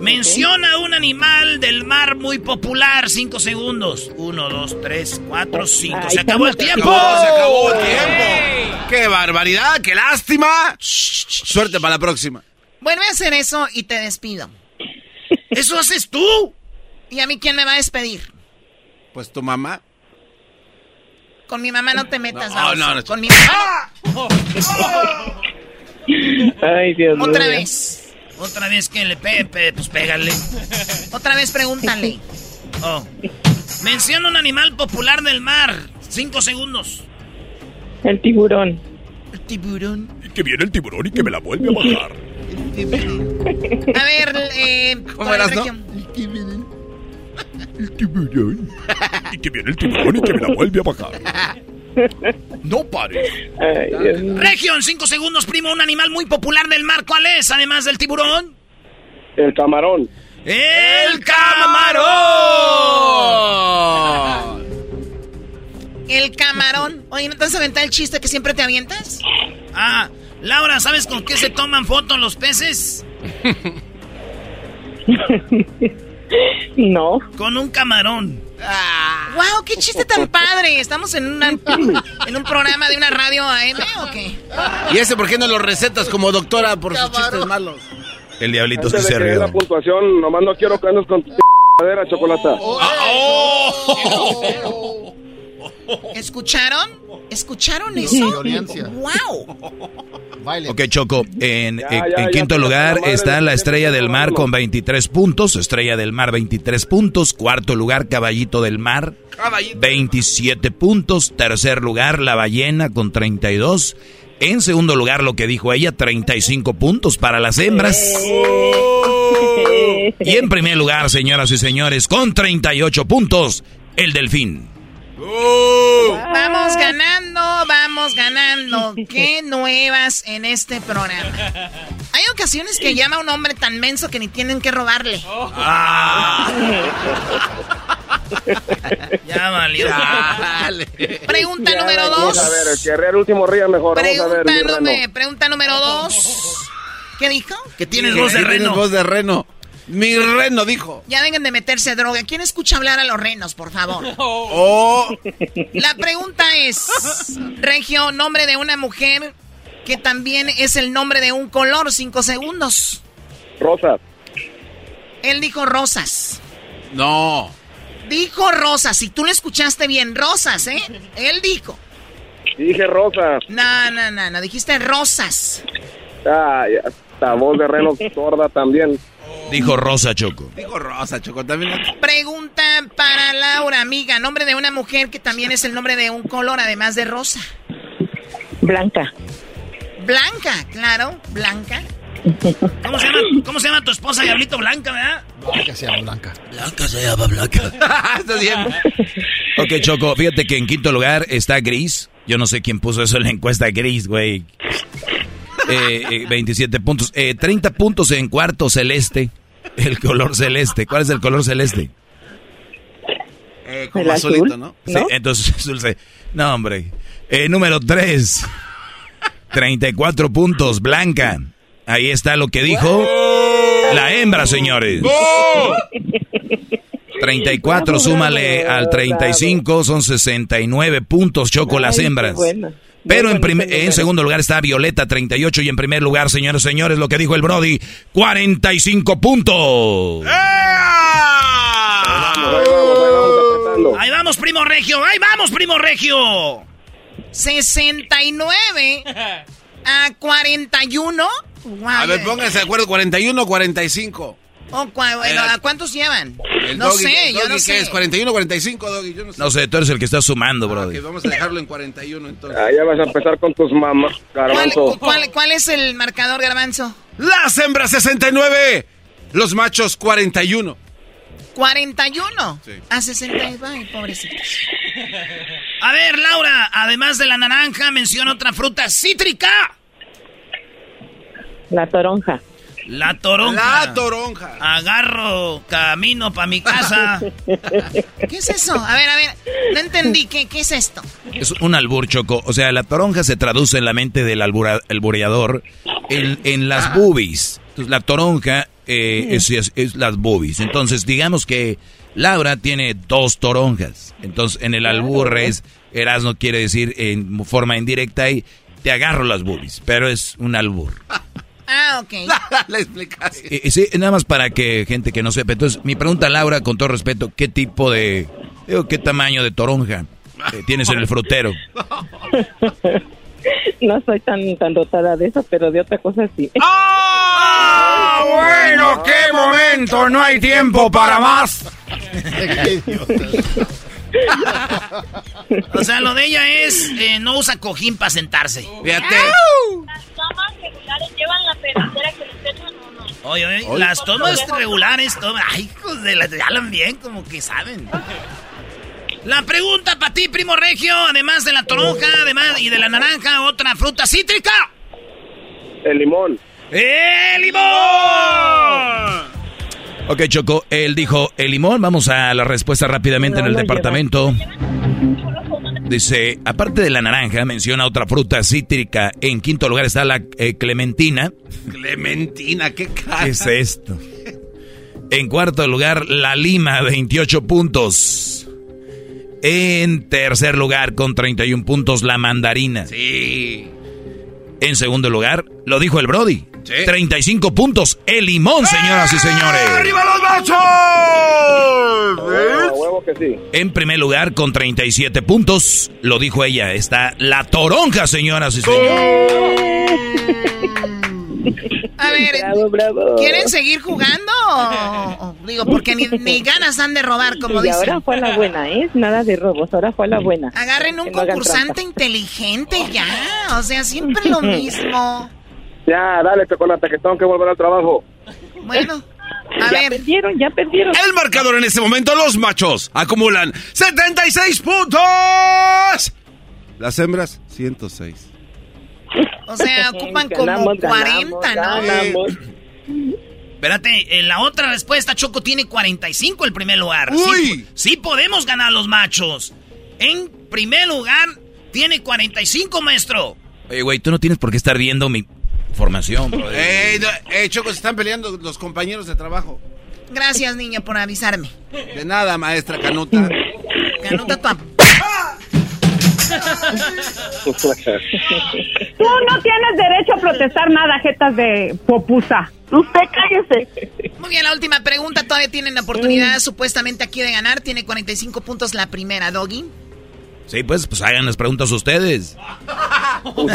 Menciona un animal del mar muy popular. Cinco segundos. Uno, dos, tres, cuatro, cinco. Ay, Se acabó el tiempo. No, se acabó el tiempo. ¡Qué barbaridad! ¡Qué lástima! Suerte para la próxima. Vuelve a hacer eso y te despido. ¿Eso haces tú? ¿Y a mí quién me va a despedir? Pues tu mamá. Con mi mamá no te metas, No, baboso. no, no. Con mi mamá. Ay, Dios mío. Otra vez. Otra vez que le pegue, pe- pues pégale. Otra vez pregúntale. [LAUGHS] Oh. Menciona un animal popular del mar. Cinco segundos. El tiburón. El tiburón. Y que viene el tiburón y que me la vuelve a [LAUGHS] bajar. A ver, eh. ¿Cómo el eras, no? regio. El tiburón. Y que viene el tiburón y que me la vuelve a bajar. No pares. En cinco segundos, primo, un animal muy popular del mar. ¿Cuál es, además del tiburón? El camarón. ¡El camarón! El camarón. Oye, ¿no te vas a aventar el chiste que siempre te avientas? Ah, Laura, ¿sabes con qué se toman fotos los peces? [LAUGHS] No. Con un camarón. ¡Wow! ¡Qué chiste tan padre! ¿Estamos en, una- en un programa de una radio AM o qué? ¿Y ese por qué no lo recetas como doctora por sus chistes malos? El diablito se de que dé rió. la puntuación, nomás no quiero que andes con tu [LAUGHS] madera, chocolata. [LAUGHS] ¿Escucharon? ¿Escucharon eso? ¡Wow! Ok, Choco, en, Ya, en- ya, en ya, quinto ya, lugar la está la Estrella de- del Mar con 23 puntos, Estrella del Mar 23 puntos, cuarto lugar Caballito del Mar 27 puntos, tercer lugar La Ballena con 32, en segundo lugar lo que dijo ella 35 puntos para las hembras. Y en primer lugar, señoras y señores, con 38 puntos, el Delfín. Vamos ganando, vamos ganando. [LAUGHS] Qué nuevas en este programa. Hay ocasiones que llama a un hombre tan menso que ni tienen que robarle. [LAUGHS] Ya valió. Pregunta Ya, número Vamos dos. a ver, el que arrea el último ría mejor. Vamos a ver, Pregunta, número, pregunta número dos. ¿Qué dijo? Que tienes voz de reno. voz de reno. Mi reno dijo. Ya vengan de meterse droga. ¿Quién escucha hablar a los renos, por favor? [LAUGHS] Oh, La pregunta es, Regio, nombre de una mujer que también es el nombre de un color, cinco segundos. Rosa. Él dijo rosas. no. Dijo rosas, si tú lo escuchaste bien, rosas, ¿eh? Él dijo. Dije Rosa. No, no, no, no, dijiste rosas. Ah, ya. Esta voz de reno sorda también. Dijo Rosa Choco. Dijo Rosa, Choco. También. Pregunta para Laura, amiga, nombre de una mujer que también es el nombre de un color, además de rosa. Blanca. Blanca, claro, Blanca. ¿Cómo se, llama, ¿Cómo se llama tu esposa, Diablito Blanca, verdad? Blanca se llama Blanca. Blanca se llama Blanca. [LAUGHS] Estás bien. Ok, Choco, fíjate que en quinto lugar está Gris. Yo no sé quién puso eso en la encuesta Gris, güey. Eh, eh, 27 puntos. Eh, 30 puntos en cuarto celeste. El color celeste. ¿Cuál es el color celeste? Eh, El como azul, azulito, ¿no? Sí, entonces, [LAUGHS] dulce. No, hombre. Eh, número 3. 34 puntos, Blanca. Ahí está lo que dijo la hembra, señores. 34, súmale al 35, son 69 puntos, Choco, las hembras. bueno. Pero en, primer- segundo lugar está Violeta, 38, y en primer lugar, señores, señores, lo que dijo el Brody, 45 puntos. Apretando. Ahí vamos, primo regio. Ahí vamos, primo regio. 69 a 41. Wow. A ver, pónganse de acuerdo, 41 o 45. Oh, ¿A cuántos llevan? El no doggy- sé, el yo no ¿qué sé. es? 41 o 45, Doggy. Yo no sé. No sé, tú eres el que está sumando, Ah, Brody. ok, vamos a dejarlo en 41 entonces. Ah, ya vas a empezar con tus mamás, ¿Cuál, garbanzo. cuál- cuál es el marcador, Garbanzo? Las hembras 69, los machos 41. 41 Sí. a 69. Ay, pobrecitos. A ver, Laura, además de la naranja, menciona otra fruta cítrica. La toronja. La toronja. La toronja. Agarro camino para mi casa. [LAUGHS] ¿Qué es eso? A ver, a ver. No entendí. ¿Qué, qué es esto? Es un albur, Choco. O sea, la toronja se traduce en la mente del albura- albureador en, en las boobies. Entonces, la toronja eh, es, es- es las boobies. Entonces, digamos que Laura tiene dos toronjas. Entonces, en el albur es, Erasmo quiere decir en forma indirecta y te agarro las boobies. Pero es un albur. [LAUGHS] Ah, ok. [LAUGHS] La explicación. Eh, sí, nada más para que gente que no sepa. Entonces, mi pregunta, Laura, con todo respeto, ¿qué tipo de, digo, qué tamaño de toronja eh, tienes en el frutero? [LAUGHS] No soy tan, tan dotada de eso, pero de otra cosa sí. ¡Ah! Bueno, qué momento, no hay tiempo para más. [LAUGHS] [LAUGHS] O sea, lo de ella es eh, no usa cojín para sentarse. Fíjate. Las tomas regulares llevan la pedacera que les echan o no. Oye, oye, las tomas regulares, tomas. Ay, hijos de la. Hablan bien, como que saben. La pregunta para ti, primo regio, además de la toronja, además y de la naranja, otra fruta cítrica. El limón. ¡El limón! Ok, Choco, él dijo el limón. Vamos a la respuesta rápidamente en el departamento. Dice, aparte de la naranja, menciona otra fruta cítrica. En quinto lugar está la eh, clementina. [LAUGHS] Clementina, qué cara. ¿Qué es esto? En cuarto lugar, la lima, 28 puntos. En tercer lugar, con 31 puntos, la mandarina. Sí. En segundo lugar, lo dijo el Brody. 35 puntos, el limón, señoras y señores. ¡Arriba los machos! huevo que sí. En primer lugar, con 37 puntos, lo dijo ella, está la toronja, señoras y señores. A ver, [LAUGHS] ¿quieren seguir jugando? o- o- digo, porque ni, ni ganas han de robar, como dicen. ahora fue a la buena, ¿eh? Nada de robos, ahora fue a la buena. Agarren un Que concursante inteligente ya. O sea, siempre lo mismo. [LAUGHS] Ya, dale, chocolate, que tengo que volver al trabajo. Bueno, a ya perdieron, ya perdieron. El marcador en este momento, los machos acumulan 76 puntos. Las hembras, 106. O sea, [LAUGHS] ocupan como Ganamos, 40, ganamos, ¿no? ganamos. Espérate, en la otra respuesta Choco tiene 45 el primer lugar. ¡Uy! Sí, sí podemos ganar los machos. En primer lugar tiene 45, maestro. Oye, güey, tú no tienes por qué estar viendo mi formación, bro. Ey, no, eh, Choco, se están peleando los compañeros de trabajo. Gracias, niño, por avisarme. De nada, maestra Canuta. Canuta tu Tú no tienes derecho a protestar nada, jetas de popusa. Usted cállese. Muy bien, la última pregunta. Todavía tienen la oportunidad supuestamente aquí de ganar. Tiene 45 puntos la primera, Doggy. Sí, pues, pues hagan las preguntas ustedes. Porque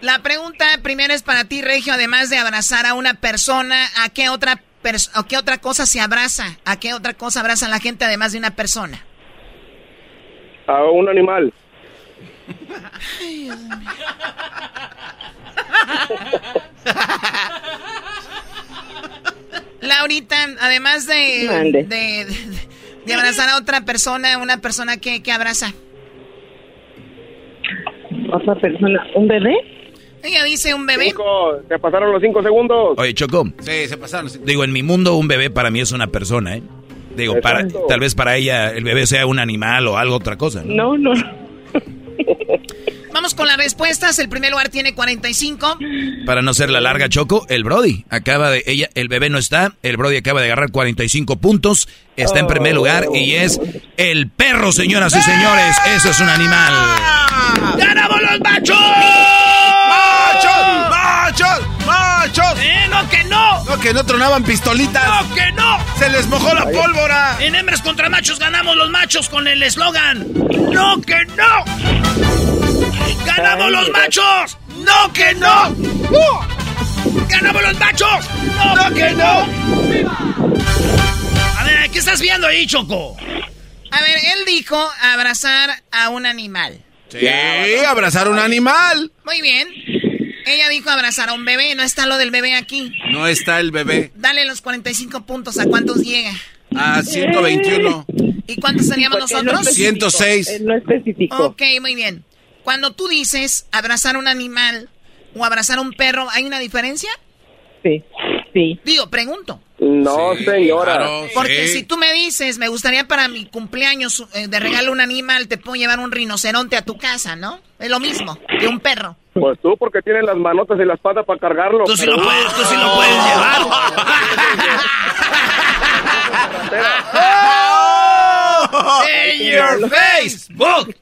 la pregunta primera es para ti, Regio. Además de abrazar a una persona, ¿a qué otra, pers- a qué otra cosa se abraza? ¿A qué otra cosa abraza la gente además de una persona? A un animal. Laurita, además de, de- de abrazar a otra persona, una persona que, que abraza. Otra persona, ¿un bebé? Ella dice un bebé. Cinco, se pasaron los cinco segundos. Oye, Choco. Sí, se pasaron. Digo, en mi mundo un bebé para mí es una persona, ¿eh? Digo, para, tal vez para ella el bebé sea un animal o algo otra cosa, ¿no? No, no. Vamos con las respuestas. El primer lugar tiene 45. Para no ser la larga, Choco, el Brody acaba de, ella, el bebé no está, el Brody acaba de agarrar 45 puntos, está en primer lugar y es el perro, señoras y señores, eso es un animal. ¡Ganamos los machos! ¡Machos! ¡Machos! ¡Machos! ¡Eh, no que no! No, que no tronaban pistolitas. ¡No que no! ¡Se les mojó la pólvora! En hembras contra machos ganamos los machos con el eslogan ¡No que no! ¡Ganamos los machos! ¡No que no! ¡Ganamos los machos! ¡No, que no! A ver, ¿qué estás viendo ahí, Choco? A ver, él dijo abrazar a un animal. Sí, abrazar un animal. Muy bien. Ella dijo abrazar a un bebé. No está lo del bebé aquí. No está el bebé. Dale los 45 puntos. ¿A cuántos llega? A 121. ¿Y cuántos no nosotros? especificó, 106. él No especificó. Ok, muy bien. Cuando tú dices abrazar a un animal o abrazar a un perro, ¿hay una diferencia? Sí, sí. Digo, pregunto. No, señora. Claro, Porque sí. si tú me dices, me gustaría para mi cumpleaños eh, de regalo un animal, te puedo llevar un rinoceronte a tu casa, ¿no? Es lo mismo que un perro. Pues tú, porque tienes las manotas y las patas para cargarlo. Tú sí lo puedes, tú sí lo puedes llevar. [LAUGHS] [LAUGHS] In your Facebook.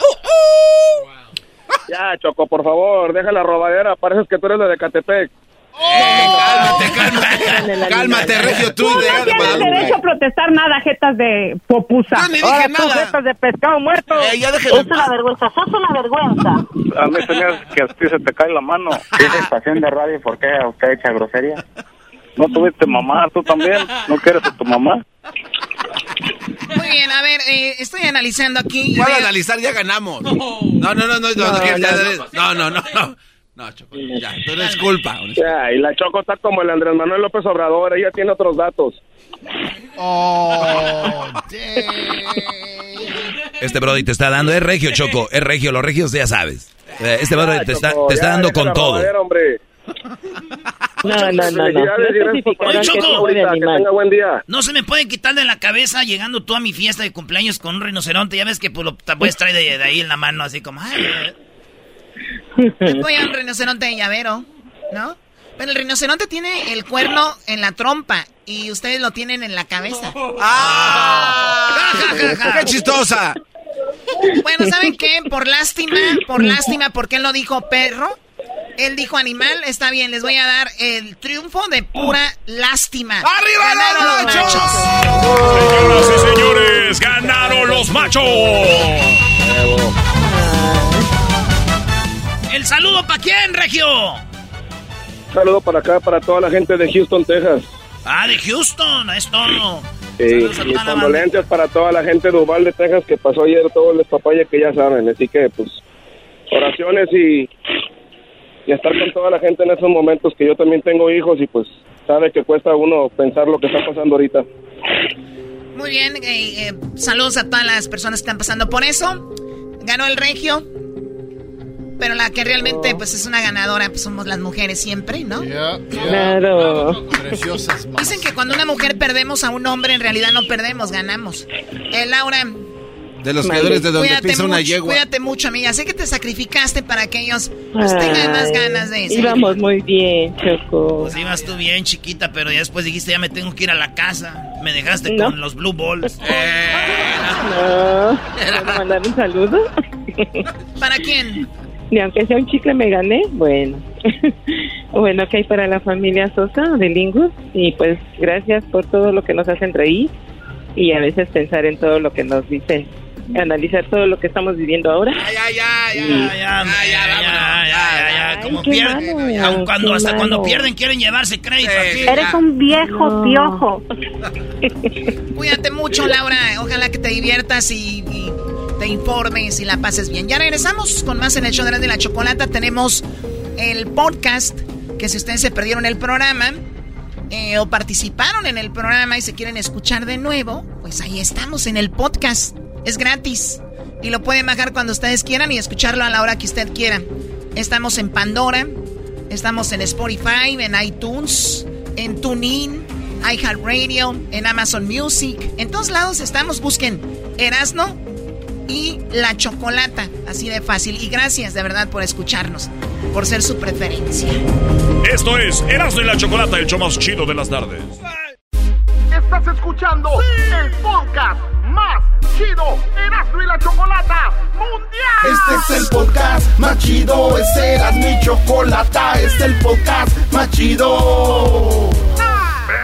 Ya, Choco, por favor, deja la robadera. Pareces que tú eres la de Catepec. Cálmate, cálmate. [LAUGHS] Cálmate, Regio, tú. Tú no tienes derecho a protestar nada, jetas de popusa. Yo ni dije Ahora tú, nada. jetas de pescado muerto. Eh, ya déjelo. Es una vergüenza, sos una vergüenza. A mí se me hace que a ti se te cae la mano. ¿Esa estación de radio por qué usted echa grosería? ¿No tuviste mamá? ¿Tú también? ¿No quieres a tu mamá? Muy bien, a ver, eh, estoy analizando aquí. ¿Cuál analizar? Ya ganamos. [LAUGHS] No, no, no, no, no, no, que- ya, no, no, no, no. No, Choco, ya, tú no es culpa. Ya, y la Choco está como el Andrés Manuel López Obrador. Ella tiene otros datos. Oh, Este Brody te está dando, es regio, Choco, es regio, los regios ya sabes. Eh, Este Brody te está, te está dando con todo. hombre. No, no, no, no. No Oye, Choco. No se me puede quitar de la cabeza llegando tú a mi fiesta de cumpleaños con un rinoceronte. Ya ves que pues, lo puedes traer de, de ahí en la mano, así como. Ay, eh. Voy a un rinoceronte de llavero, ¿no? Pero el rinoceronte tiene el cuerno en la trompa y ustedes lo tienen en la cabeza. ¡Ah! [LAUGHS] ¡Qué chistosa! Bueno, ¿saben qué? Por lástima, por lástima, porque él no dijo perro. Él dijo animal, está bien, les voy a dar el triunfo de pura lástima. ¡Arriba Ganaron los los machos! Señoras y señores, ganaron los machos. ¿El saludo para quién, Regio? Saludo para acá, para toda la gente de Houston, Texas. Ah, de Houston, es todo. A y condolencias para toda la gente de Uvalde, Texas, que pasó ayer todo el despapalle que ya saben. Así que, pues, oraciones y, y estar con toda la gente en esos momentos que yo también tengo hijos y, pues, sabe que cuesta uno pensar lo que está pasando ahorita. Muy bien, eh, eh, saludos a todas las personas que están pasando por eso. Ganó el regio. Pero la que realmente pues es una ganadora pues somos las mujeres siempre, ¿no? Claro. Preciosas. Dicen que cuando una mujer perdemos a un hombre en realidad no perdemos, ganamos. Eh, Laura, De los creadores de donde cuídate pisa una mucho, yegua. cuídate mucho, amiga. Sé que te sacrificaste para que ellos pues, tengan más ganas de seguir. Íbamos muy bien, Choco. Pues ibas tú bien, chiquita, pero ya después dijiste, ya me tengo que ir a la casa. Me dejaste No. con los blue balls. No, [LAUGHS] ¿puedo mandar un saludo? ¿Para quién? Ni aunque sea un chicle me gané, bueno. bueno, que hay para la familia Sosa de Lingus y pues gracias por todo lo que nos hacen reír y a veces pensar en todo lo que nos dicen, analizar todo lo que estamos viviendo ahora. Ya, ya, ya, ya, ya, ya, ya, Como pierden, cuando, hasta cuando pierden quieren llevarse crédito aquí. Eres un viejo piojo. Cuídate mucho, Laura. Ojalá que te diviertas y, y te informes y la pases bien. Ya regresamos con más en el show de la, de la chocolata. Tenemos el podcast, que si ustedes se perdieron el programa eh, o participaron en el programa y se quieren escuchar de nuevo, pues ahí estamos en el podcast. Es gratis y lo pueden bajar cuando ustedes quieran y escucharlo a la hora que usted quiera. Estamos en Pandora, estamos en Spotify, en iTunes, en TuneIn, iHeartRadio, en Amazon Music. En todos lados estamos. Busquen Erasno y La Chocolata. Así de fácil. Y gracias de verdad por escucharnos, por ser su preferencia. Esto es Erasmo y la Chocolata, el show más chido de las tardes. Estás escuchando el podcast más chido Erasmo y la Chocolata Mundial. Este es el podcast más chido, es Erasmo y Chocolata, este es el podcast más chido.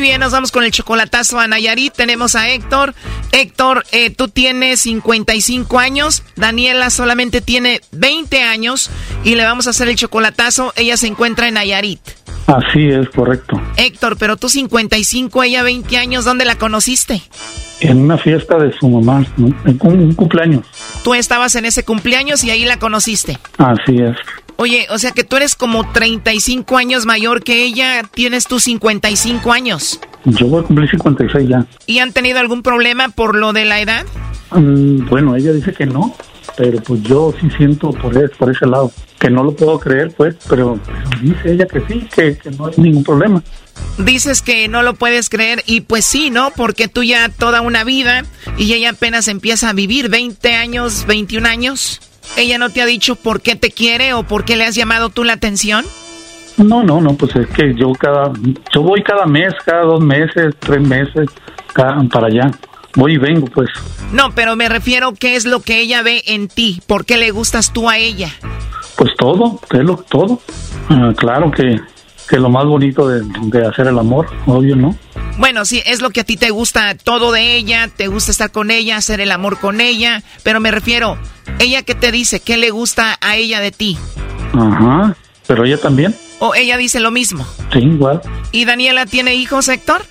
Muy bien, nos vamos con el chocolatazo a Nayarit. Tenemos a Héctor. Héctor, eh, tú tienes 55 años. Daniela solamente tiene 20 años. Y le vamos a hacer el chocolatazo. Ella se encuentra en Nayarit. Así es, correcto. Héctor, pero tú 55, ella 20 años. ¿Dónde la conociste? En una fiesta de su mamá, ¿no? en un, un cumpleaños. Tú estabas en ese cumpleaños y ahí la conociste. Así es. Oye, o sea que tú eres como 35 años mayor que ella. Tienes tus 55 años. Yo voy a cumplir 56 ya. ¿Y han tenido algún problema por lo de la edad? Mm, bueno, ella dice que no. pero pues yo sí siento por ese, por ese lado, que no lo puedo creer, pues, pero, pero dice ella que sí, que, que no hay ningún problema. Dices que no lo puedes creer y pues sí, ¿no? Porque tú ya toda una vida y ella apenas empieza a vivir 20 años, 21 años. ¿Ella no te ha dicho por qué te quiere o por qué le has llamado tú la atención? No, no, no, pues es que yo cada, yo voy cada mes, cada dos meses, tres meses, cada- para allá. Voy y vengo, pues. No, pero me refiero qué es lo que ella ve en ti, por qué le gustas tú a ella. Pues todo, es lo todo. Ah, claro que, que lo más bonito de, de hacer el amor, obvio, ¿no? Bueno, sí, es lo que a ti te gusta todo de ella, te gusta estar con ella, hacer el amor con ella, pero me refiero, ella qué te dice, qué le gusta a ella de ti, Ajá, pero ella también, o ella dice lo mismo. sí, igual. ¿Y Daniela tiene hijos, Héctor?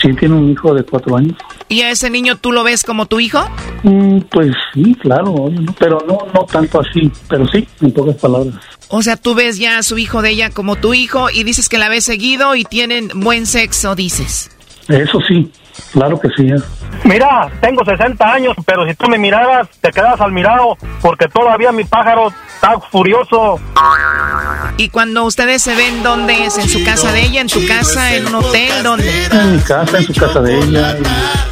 Sí, tiene un hijo de cuatro años. ¿Y a ese niño tú lo ves como tu hijo? Mm, pues sí, claro, pero no, no tanto así, pero sí, en pocas palabras. O sea, tú ves ya a su hijo de ella como tu hijo y dices que la ves seguido y tienen buen sexo, dices. Eso sí, claro que sí. es. Mira, tengo 60 años, pero si tú me miraras, te quedas al mirado, porque todavía mi pájaro está furioso. ¿Y cuando ustedes se ven, dónde es? ¿En su casa de ella? ¿En tu casa? ¿En un hotel? ¿Dónde? En mi casa, en su casa de ella, y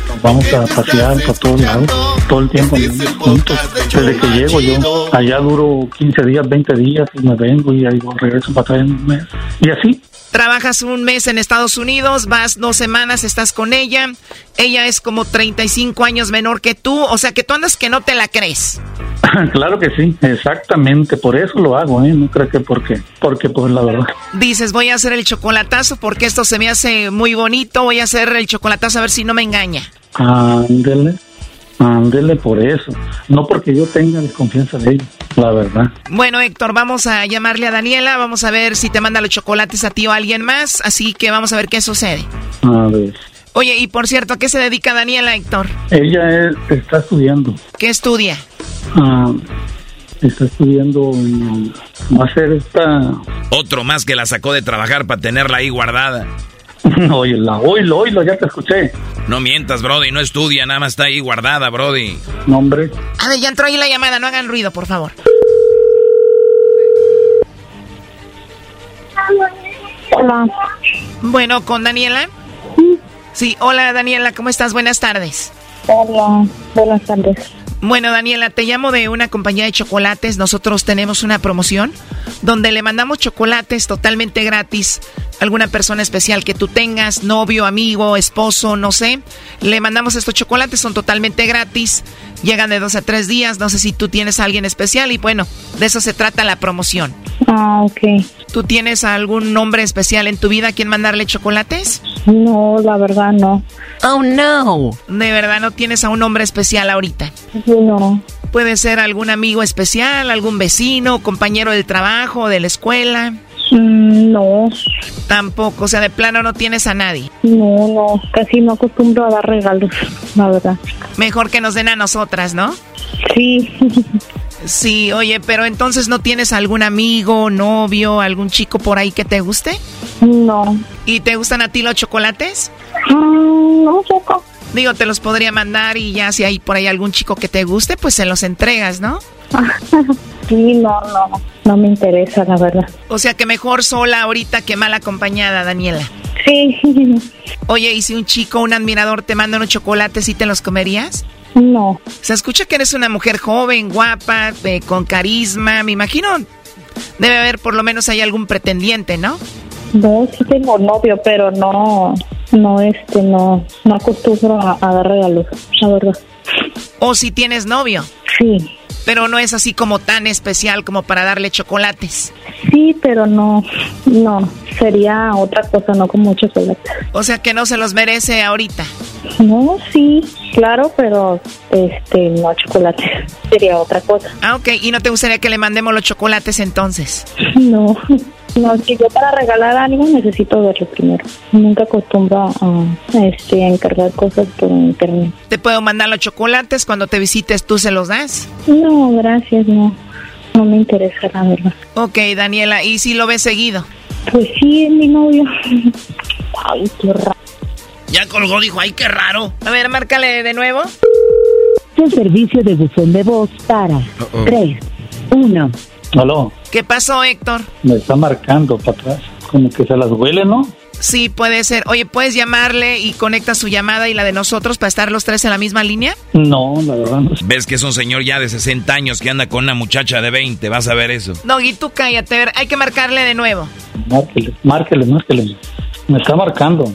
nos vamos a pasear por todos lados, todo el tiempo juntos. Desde que llego yo, allá duro 15 días, 20 días, y me vengo y ahí regreso para atrás en un mes. Y así, Trabajas un mes en Estados Unidos, vas dos semanas, estás con ella. Ella es como 35 años menor que tú, o sea que tú andas que no te la crees. [LAUGHS] claro que sí, exactamente, por eso lo hago, ¿eh? No creo que porque, porque pues la verdad. Dices, voy a hacer el chocolatazo porque esto se me hace muy bonito, voy a hacer el chocolatazo a ver si no me engaña. Ándele, ándele por eso. No porque yo tenga desconfianza de ella, la verdad. Bueno, Héctor, vamos a llamarle a Daniela, vamos a ver si te manda los chocolates a ti o a alguien más, así que vamos a ver qué sucede. A ver. Oye, y por cierto, ¿a qué se dedica Daniela, Héctor? Ella es- está estudiando. ¿Qué estudia? ah, está estudiando, en- va a ser esta. Otro más que la sacó de trabajar para tenerla ahí guardada. [LAUGHS] Oíla, oílo, oílo, ya te escuché. No mientas, Brody, no estudia, nada más está ahí guardada, Brody. Nombre. A ver, ya entró ahí la llamada, no hagan ruido, por favor. Hola. Bueno, ¿con Daniela? Sí, hola Daniela, ¿cómo estás? Buenas tardes. Hola. Buenas tardes. Bueno, Daniela, te llamo de una compañía de chocolates. Nosotros tenemos una promoción donde le mandamos chocolates totalmente gratis a alguna persona especial que tú tengas, novio, amigo, esposo, no sé. Le mandamos estos chocolates, son totalmente gratis. Llegan de dos a tres días. No sé si tú tienes a alguien especial y bueno, de eso se trata la promoción. Ah, ok. ¿Tú tienes algún nombre especial en tu vida a quien mandarle chocolates? No, la verdad no. Oh, no. ¿De verdad no tienes a un hombre especial ahorita? No. Puede ser algún amigo especial, algún vecino, compañero del trabajo, de la escuela. Mm, no. Tampoco, o sea, de plano no tienes a nadie. No, no. Casi no acostumbro a dar regalos, la verdad. Mejor que nos den a nosotras, ¿no? Sí. Sí, oye, pero entonces no tienes algún amigo, novio, algún chico por ahí que te guste? No. ¿Y te gustan a ti los chocolates? Mm, no, poco. Digo, te los podría mandar y ya si hay por ahí algún chico que te guste, pues se los entregas, ¿no? [LAUGHS] Sí, no, no. No me interesa, la verdad. O sea que mejor sola ahorita que mal acompañada, Daniela. Sí. Oye, ¿y si un chico, un admirador te manda unos chocolates y te los comerías? No. Se escucha que eres una mujer joven, guapa, eh, con carisma. Me imagino debe haber por lo menos hay algún pretendiente, ¿no? No, sí tengo novio, pero no, no, este, no, no acostumbro a, a dar regalos, la verdad. O si tienes novio. Sí. Pero no es así como tan especial como para darle chocolates. Sí, pero no, no, sería otra cosa, no como chocolate. O sea que no se los merece ahorita. No, sí, claro, pero este, no chocolate, sería otra cosa. Ah, ok. ¿Y no te gustaría que le mandemos los chocolates entonces? No, no, si yo para regalar algo necesito verlo primero. Nunca acostumbro a, este, a encargar cosas por internet. ¿Te puedo mandar los chocolates? Cuando te visites, ¿tú se los das? No, gracias, no. No me interesa, la verdad. Ok, Daniela. ¿Y si lo ves seguido? Pues sí, es mi novio. [LAUGHS] Ay, qué raro. Ya colgó, dijo, ay, qué raro. A ver, márcale de nuevo. el servicio de buzón de voz para 3, 1. Aló, ¿Qué pasó, Héctor? me está marcando para atrás. Como que se las huele, ¿no? Sí, puede ser. Oye, ¿puedes llamarle y conecta su llamada y la de nosotros para estar los tres en la misma línea? No, la verdad no. Ves que es un señor ya de 60 años que anda con una muchacha de 20, vas a ver eso. No, y tú cállate, a ver, hay que marcarle de nuevo. Márquele, márquele, márquele. Me está marcando.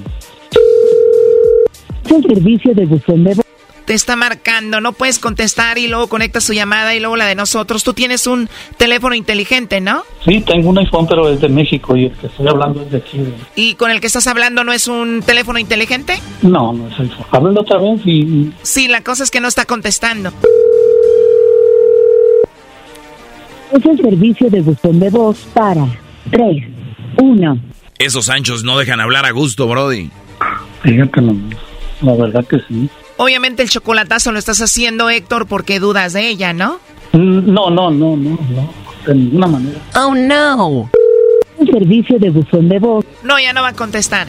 Es el servicio de buzón de voz. Te está marcando, no puedes contestar y luego conecta su llamada y luego la de nosotros. Tú tienes un teléfono inteligente, ¿no? Sí, tengo un iPhone, pero es de México y el que estoy hablando es de aquí. de- ¿Y con el que estás hablando no es un teléfono inteligente? No, no es iPhone. Háblale otra vez y... Sí, la cosa es que no está contestando. Es el servicio de buzón de voz para 3, 1. Esos anchos no dejan hablar a gusto, Brody. Fíjate nomás. La verdad que sí. Obviamente el chocolatazo lo estás haciendo, Héctor, porque dudas de ella, ¿no? Mm, No, no, no, no, no. De ninguna manera. Oh no. El servicio de buzón de voz. No, ya no va a contestar.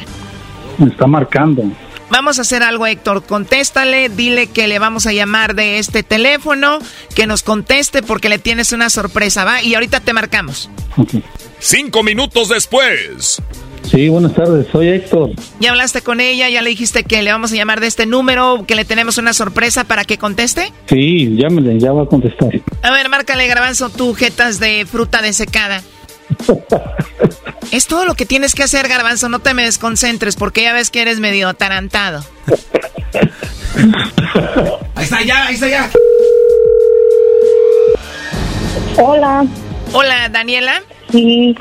Me está marcando. Vamos a hacer algo, Héctor. Contéstale, dile que le vamos a llamar de este teléfono, que nos conteste porque le tienes una sorpresa, ¿va? Y ahorita te marcamos. Cinco minutos después. Sí, buenas tardes. Soy Héctor. ¿Ya hablaste con ella? ¿Ya le dijiste que le vamos a llamar de este número, que le tenemos una sorpresa para que conteste? Sí, llámele, ya va a contestar. A ver, márcale, Garbanzo, tú, jetas de fruta desecada. [LAUGHS] es todo lo que tienes que hacer, Garbanzo. No te me desconcentres porque ya ves que eres medio atarantado. [LAUGHS] Ahí está ya, ahí está ya. Hola. Hola, Daniela. Sí.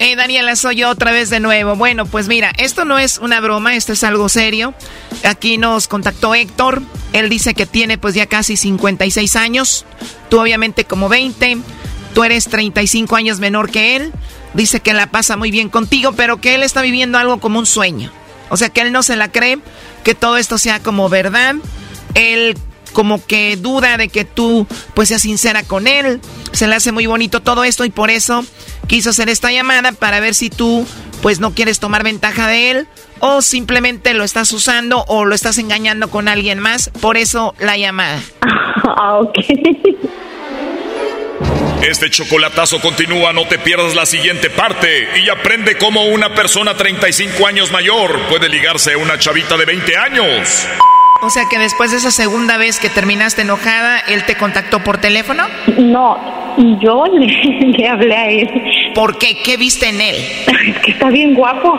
Eh, Daniela, soy yo otra vez de nuevo. Bueno, pues mira, esto no es una broma, esto es algo serio. Aquí nos contactó Héctor. Él dice que tiene pues ya casi 56 años. Tú obviamente como 20. Tú eres 35 años menor que él. Dice que la pasa muy bien contigo, pero que él está viviendo algo como un sueño. O sea que él no se la cree, que todo esto sea como verdad. Él como que duda de que tú pues seas sincera con él. Se le hace muy bonito todo esto y por eso quiso hacer esta llamada para ver si tú pues no quieres tomar ventaja de él o simplemente lo estás usando o lo estás engañando con alguien más. Por eso la llamada. [LAUGHS] Ah, ok. Este chocolatazo continúa, no te pierdas la siguiente parte y aprende cómo una persona 35 años mayor puede ligarse a una chavita de 20 años. O sea que después de esa segunda vez que terminaste enojada, él te contactó por teléfono. No, y yo [LAUGHS] le, le hablé a él. ¿Por qué? ¿Qué viste en él? [LAUGHS] Es que está bien guapo.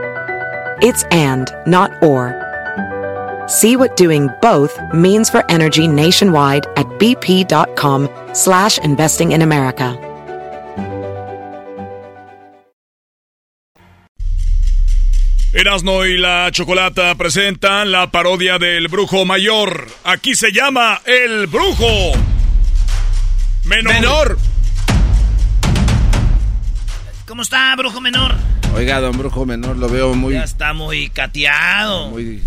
It's and, not or. See what doing both means for energy nationwide at bp.com slash investing in America. Erasno y la Chocolata presentan la parodia del Brujo Mayor. Aquí se llama El Brujo Menor. Menor. ¿Cómo está, brujo menor? Oiga, don Brujo Menor, lo veo muy... Ya está muy cateado. Muy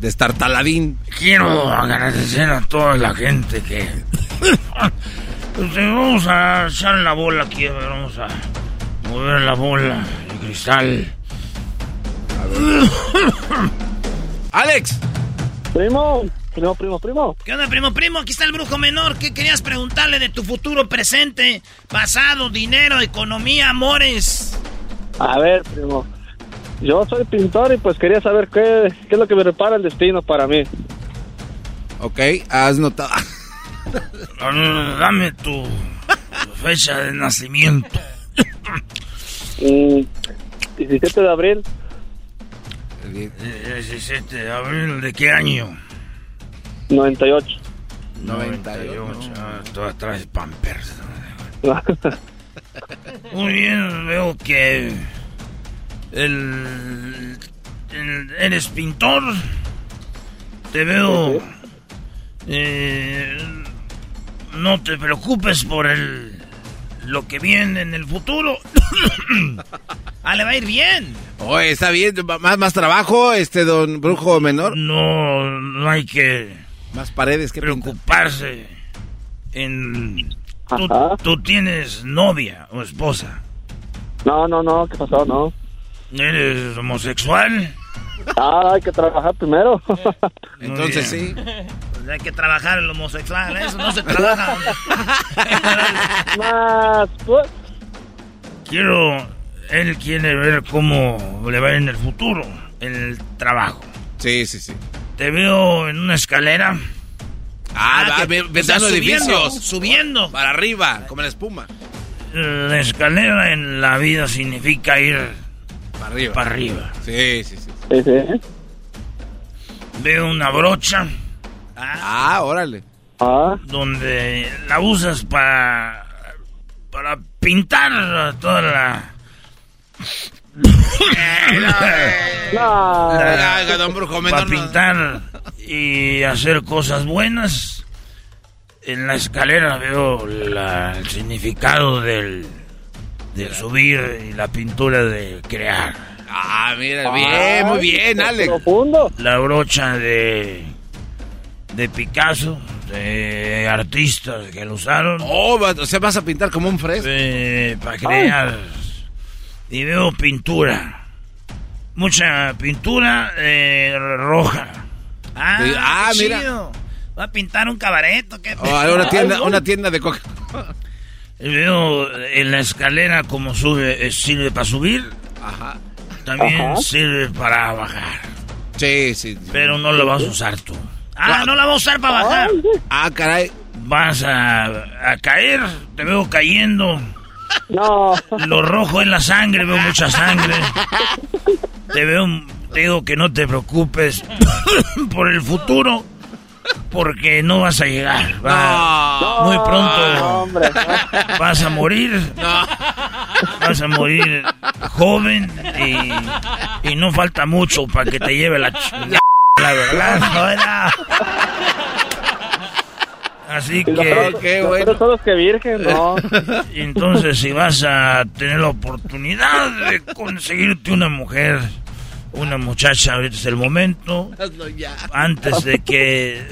destartaladín. Quiero agradecer a toda la gente que... Eh, vamos a echar la bola aquí, a ver, vamos a mover la bola, el cristal. ¡Alex! Primo, primo, primo, primo. ¿Qué onda, primo, primo? Aquí está el brujo menor. ¿Qué querías preguntarle de tu futuro presente, pasado, dinero, economía, amores? A ver, primo. Yo soy pintor y pues quería saber qué, qué es lo que me repara el destino para mí. Ok, has notado... Dame tu fecha de nacimiento. Mm, 17 de abril. 17 de abril, ¿de qué año? 98. 98. Ah, tú atrás Pampers. [LAUGHS] Muy bien, veo que el, el- eres pintor. Te veo. eh, no te preocupes por el lo que viene en el futuro. [COUGHS] ah, le va a ir bien. Oye, está bien, más, más trabajo, este don brujo menor. No, no hay que más paredes que preocuparse en tú, tú tienes novia o esposa. No, no, no, ¿qué pasó? No. ¿Eres homosexual? Ah, hay que trabajar primero. [LAUGHS] Entonces sí. Pues hay que trabajar el homosexual, eso no se trabaja. [LAUGHS] Más, pues. Quiero, él quiere ver cómo le va en el futuro, en el trabajo. Sí, sí, sí. Te veo en una escalera. Ah, va, que- ve- o ventando sea, subiendo, edificios. Subiendo. Para arriba, como la espuma. La escalera en la vida significa ir Para arriba. para arriba. Sí, sí, sí. Sí, sí. Veo una brocha. Ah, órale. Ah. Donde la usas para. para pintar toda la. Ah, [LAUGHS] don brujo menor, Para no. pintar y hacer cosas buenas. En la escalera veo la- el significado del. de subir y la pintura de crear. Ah, mira, bien, muy bien, Alex. Profundo. La brocha de. de Picasso, de artistas que lo usaron. Oh, o sea, vas a pintar como un fresco. para crear. Y veo pintura. Mucha pintura eh, roja. Ah, ah, qué mira. chido. Va a pintar un cabaret. ¿qué? Oh, ahora una [LAUGHS] tienda, una tienda de coca. Y Veo en la escalera como sube, eh, sirve para subir. Ajá. También Ajá. sirve para bajar. Sí, sí. Pero no lo vas a usar tú. Ah, no la vas a usar para bajar. Ah, caray. Vas a, a caer, te veo cayendo. No. Lo rojo es la sangre, veo mucha sangre. [LAUGHS] Te veo, te digo que no te preocupes [COUGHS] por el futuro, porque no vas a llegar. Va- muy pronto vas a morir. Vas a morir joven y, y no falta mucho para que te lleve la ch- la verdad. joda. Así que... Pero todos que virgen, no. Entonces si vas a tener la oportunidad de conseguirte una mujer, una muchacha, ahorita es el momento. Hazlo ya. Antes de que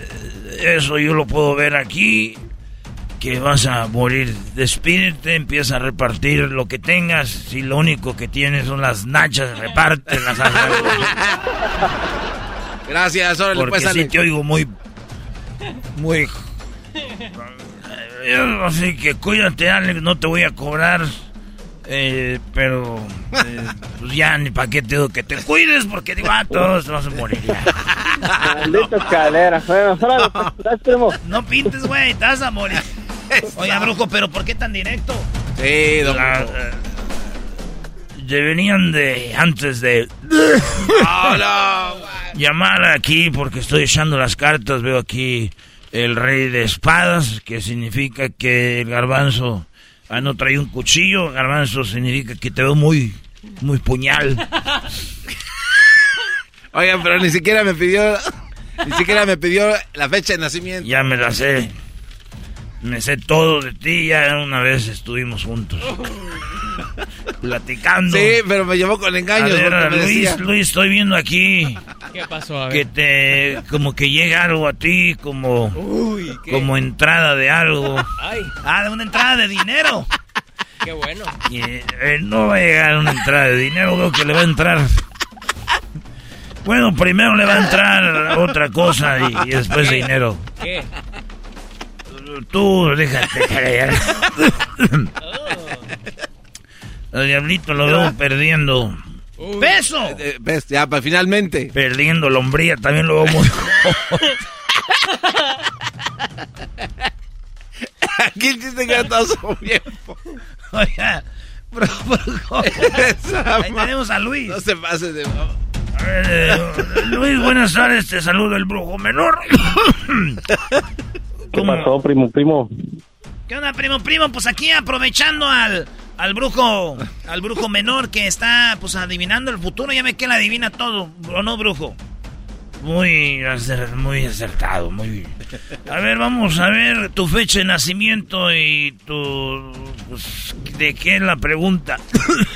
eso yo lo puedo ver aquí, que vas a morir. Despídete, empieza a repartir lo que tengas. Si lo único que tienes son las nachas, repártelas. Gracias, órale, Porque pues, sí te oigo muy... Muy... [LAUGHS] Así que cuídate, Alex, no te voy a cobrar. Eh, pero eh, pues ya ni para qué te digo que te cuides porque digo, ah, todos vas a morir ya. Maldita escalera. Bueno, pues, primo. No pintes, güey, te vas a morir. Oiga, brujo, pero ¿por qué tan directo? Sí, don La- eh, ya venían de antes de [LAUGHS] llamar aquí porque estoy echando las cartas. Veo aquí el rey de espadas, que significa que el garbanzo ah, no trae un cuchillo. Garbanzo significa que te veo muy, muy puñal. Oigan, pero ni siquiera me pidió, ni siquiera me pidió la fecha de nacimiento. Ya me la sé. Me sé todo de ti. Ya una vez estuvimos juntos. [LAUGHS] Platicando. Sí, pero me llevó con engaños. A ver, Luis, decía- Luis, estoy viendo aquí ¿Qué pasó? A ver. que te como que llega algo a ti como Uy, ¿qué? como entrada de algo. Ay, Ah, de una entrada de dinero. qué bueno. Y, eh, no va a llegar una entrada de dinero, veo que le va a entrar. Bueno, primero le va a entrar otra cosa y, y después dinero. ¿Qué? Tú, déjate callar. El diablito lo veo perdiendo. ¡Peso! Eh, ves, ya, pa- finalmente. Perdiendo lombría, también lo veo muy [LAUGHS] Aquí el chiste que todos son bien. Oiga, bro, brujo. Ahí tenemos a Luis. No se pase de... A ver, eh, Luis, buenas tardes, te saludo el brujo menor. ¿Qué pasó, primo, primo? ¿Qué onda, primo, primo? Pues aquí aprovechando al, al brujo, al brujo menor que está, pues, adivinando el futuro. Ya ve que él adivina todo, ¿o no, brujo? Muy, muy acertado, muy... A ver, vamos a ver tu fecha de nacimiento y tu... pues, ¿De qué es la pregunta?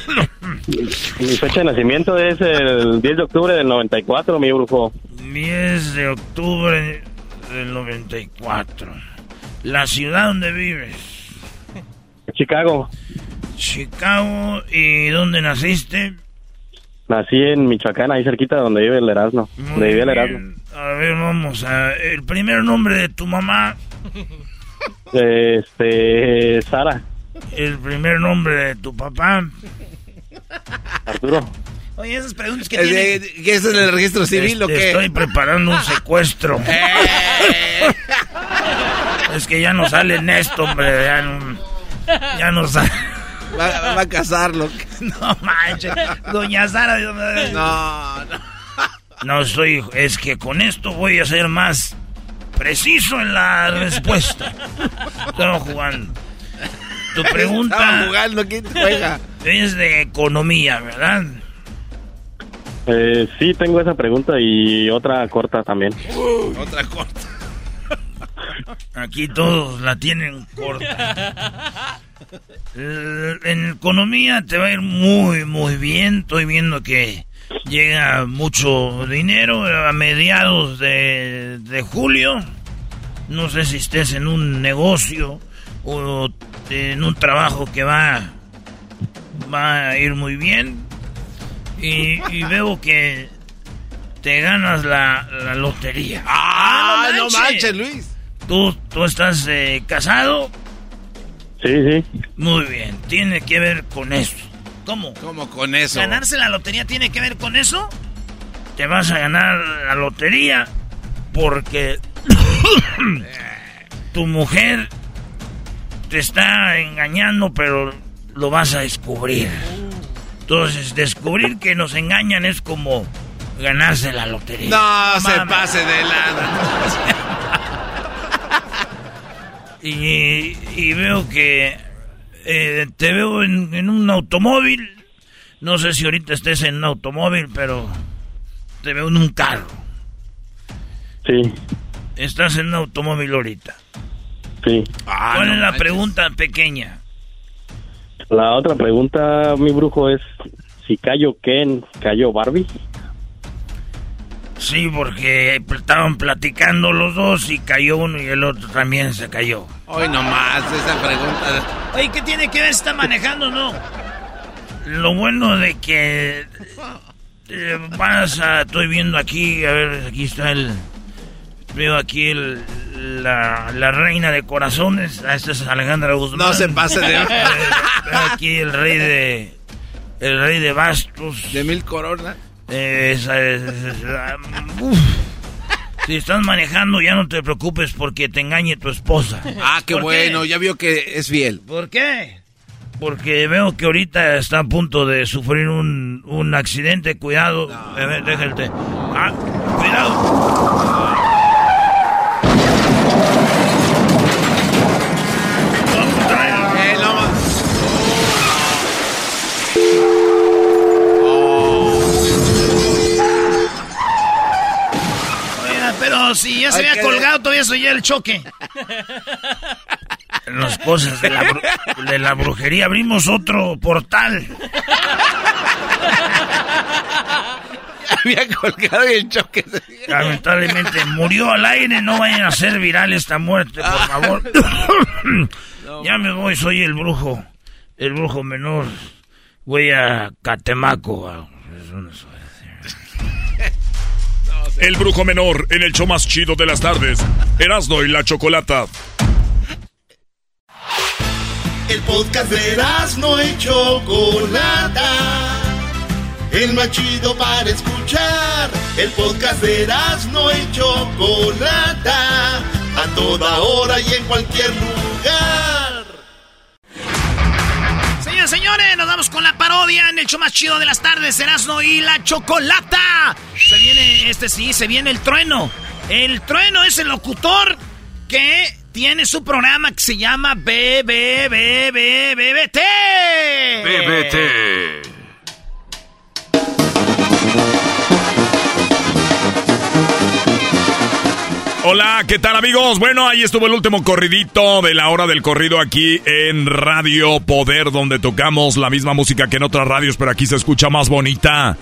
[COUGHS] Mi fecha de nacimiento es el 10 de octubre del 94, mi brujo. 10 de octubre del 94. La ciudad donde vives. Chicago. Chicago. ¿Y dónde naciste? Nací en Michoacán, ahí cerquita donde vive el Erasmo. Donde el Erasmo. A ver, vamos a... El primer nombre de tu mamá. Este, Sara, El primer nombre de tu papá. Arturo. Oye, esas preguntas que Eh, tienen... ¿Qué es en el registro civil o Este, qué? Estoy preparando un secuestro. [LAUGHS] es que ya no sale en esto, hombre. Ya no, ya no sale. Va, va a casarlo. [LAUGHS] No manches. Doña Sara. No, no. No soy. Es que con esto voy a ser más preciso en la respuesta. Estamos jugando. Tu pregunta. Estaba jugando, ¿quién juega? Es de economía, ¿verdad? Eh, sí, tengo esa pregunta y otra corta también. Otra corta. Aquí todos la tienen corta. Eh, En economía te va a ir muy, muy bien. Estoy viendo que llega mucho dinero a mediados de, de julio. No sé si estés en un negocio o en un trabajo que va, va a ir muy bien. Y, y veo que te ganas la, la lotería. ¡Ah, no manches, Luis! ¿Tú, tú estás eh, casado? Sí, sí. Muy bien, tiene que ver con eso. ¿Cómo? ¿Cómo con eso? ¿Ganarse la lotería tiene que ver con eso? Te vas a ganar la lotería porque [COUGHS] tu mujer te está engañando, pero lo vas a descubrir. Entonces, descubrir que nos engañan es como ganarse la lotería. No, se pase de lado. [LAUGHS] Y, y veo que eh, te veo en, en un automóvil. No sé si ahorita estés en un automóvil, pero te veo en un carro. Sí, Estás en un automóvil ahorita. sí. Ah, ¿Cuál no es la manches. pregunta pequeña? La otra pregunta, mi brujo, es si cayó Ken, cayó Barbie. Sí, porque estaban platicando los dos y cayó uno y el otro también se cayó. Hoy nomás esa pregunta. Oye, ¿qué tiene que ver? ¿Está manejando no? Lo bueno de que eh, vas a... Estoy viendo aquí, a ver, aquí está el... Veo aquí el, la, la reina de corazones. Ah, Esta es Alejandra Guzmán. No se pase de- Eh, [LAUGHS] veo aquí el rey de... El rey de bastos. De mil coronas. Eh, es- es-. Si estás manejando, ya no te preocupes porque te engañe tu esposa. Ah, qué ¿Por bueno, ya vio que es fiel. ¿Por qué? Porque veo que ahorita está a punto de sufrir un, un accidente. Cuidado. A ver, déjate. Ah, cuidado. Pero si ya se había colgado, todavía soy el choque. Las cosas de la, de la brujería. Abrimos otro portal. [LAUGHS] Había colgado y el choque. se- Lamentablemente murió al aire. No vayan a hacer viral esta muerte, por favor. [LAUGHS] [COUGHS] ya me voy, soy el brujo. El brujo menor. Voy a Catemaco. a- eso no sé. El brujo menor en el show más chido de las tardes. Erasno y la chocolata. El podcast de no y Chocolata. El más chido para escuchar. El podcast de no y Chocolata. A toda hora y en cualquier lugar. Nos vamos con la parodia en el show más chido de las tardes, Erasmo y la Chocolata. Se viene, este sí, se viene el trueno. El trueno es el locutor que tiene su programa que se llama BBBBBT. BBT. Hola, ¿qué tal amigos? Bueno, ahí estuvo el último corridito de la hora del corrido aquí en Radio Poder, donde tocamos la misma música que en otras radios, pero aquí se escucha más bonita.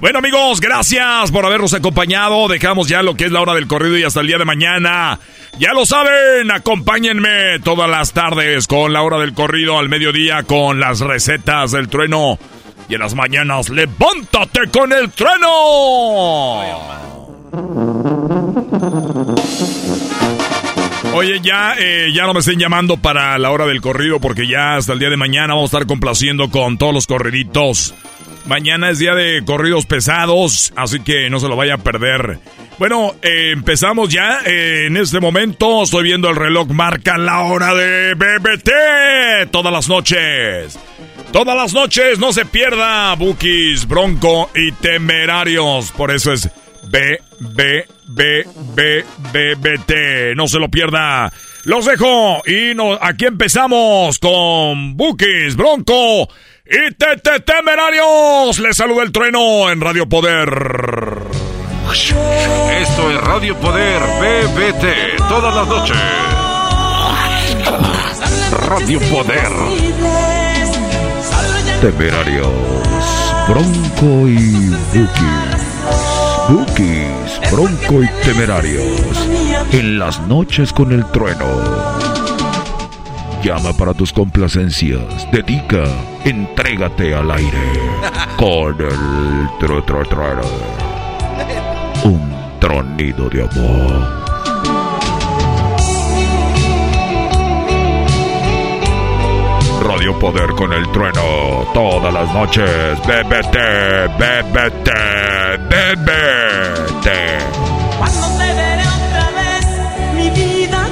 Bueno amigos, gracias por habernos acompañado. Dejamos ya lo que es la hora del corrido y hasta el día de mañana. Ya lo saben, acompáñenme todas las tardes con la hora del corrido al mediodía con las recetas del trueno. Y en las mañanas, levántate con el trueno. Oye, ya, eh, ya no me estén llamando para la hora del corrido porque ya hasta el día de mañana vamos a estar complaciendo con todos los corriditos. Mañana es día de corridos pesados, así que no se lo vaya a perder. Bueno, eh, empezamos ya. Eh, en este momento estoy viendo el reloj, marca la hora de BBT todas las noches. Todas las noches, no se pierda Bookies, Bronco y Temerarios. Por eso es B, B, B, B, B, B, T. No se lo pierda. Los dejo y no, aquí empezamos con Bookies, Bronco y Tete Temerarios. Les saluda el trueno en Radio Poder. Esto es Radio Poder BBT todas las noches. Radio Poder. Temerarios, Bronco y Bookies. Bookies, Bronco y Temerarios. En las noches con el trueno. Llama para tus complacencias. Dedica. Entrégate al aire. Con el tro, tro, trueno. Un tronido de amor. Radio Poder con el trueno. Todas las noches. Bébete, bébete, bébete. Cuando te veré otra vez, mi vida,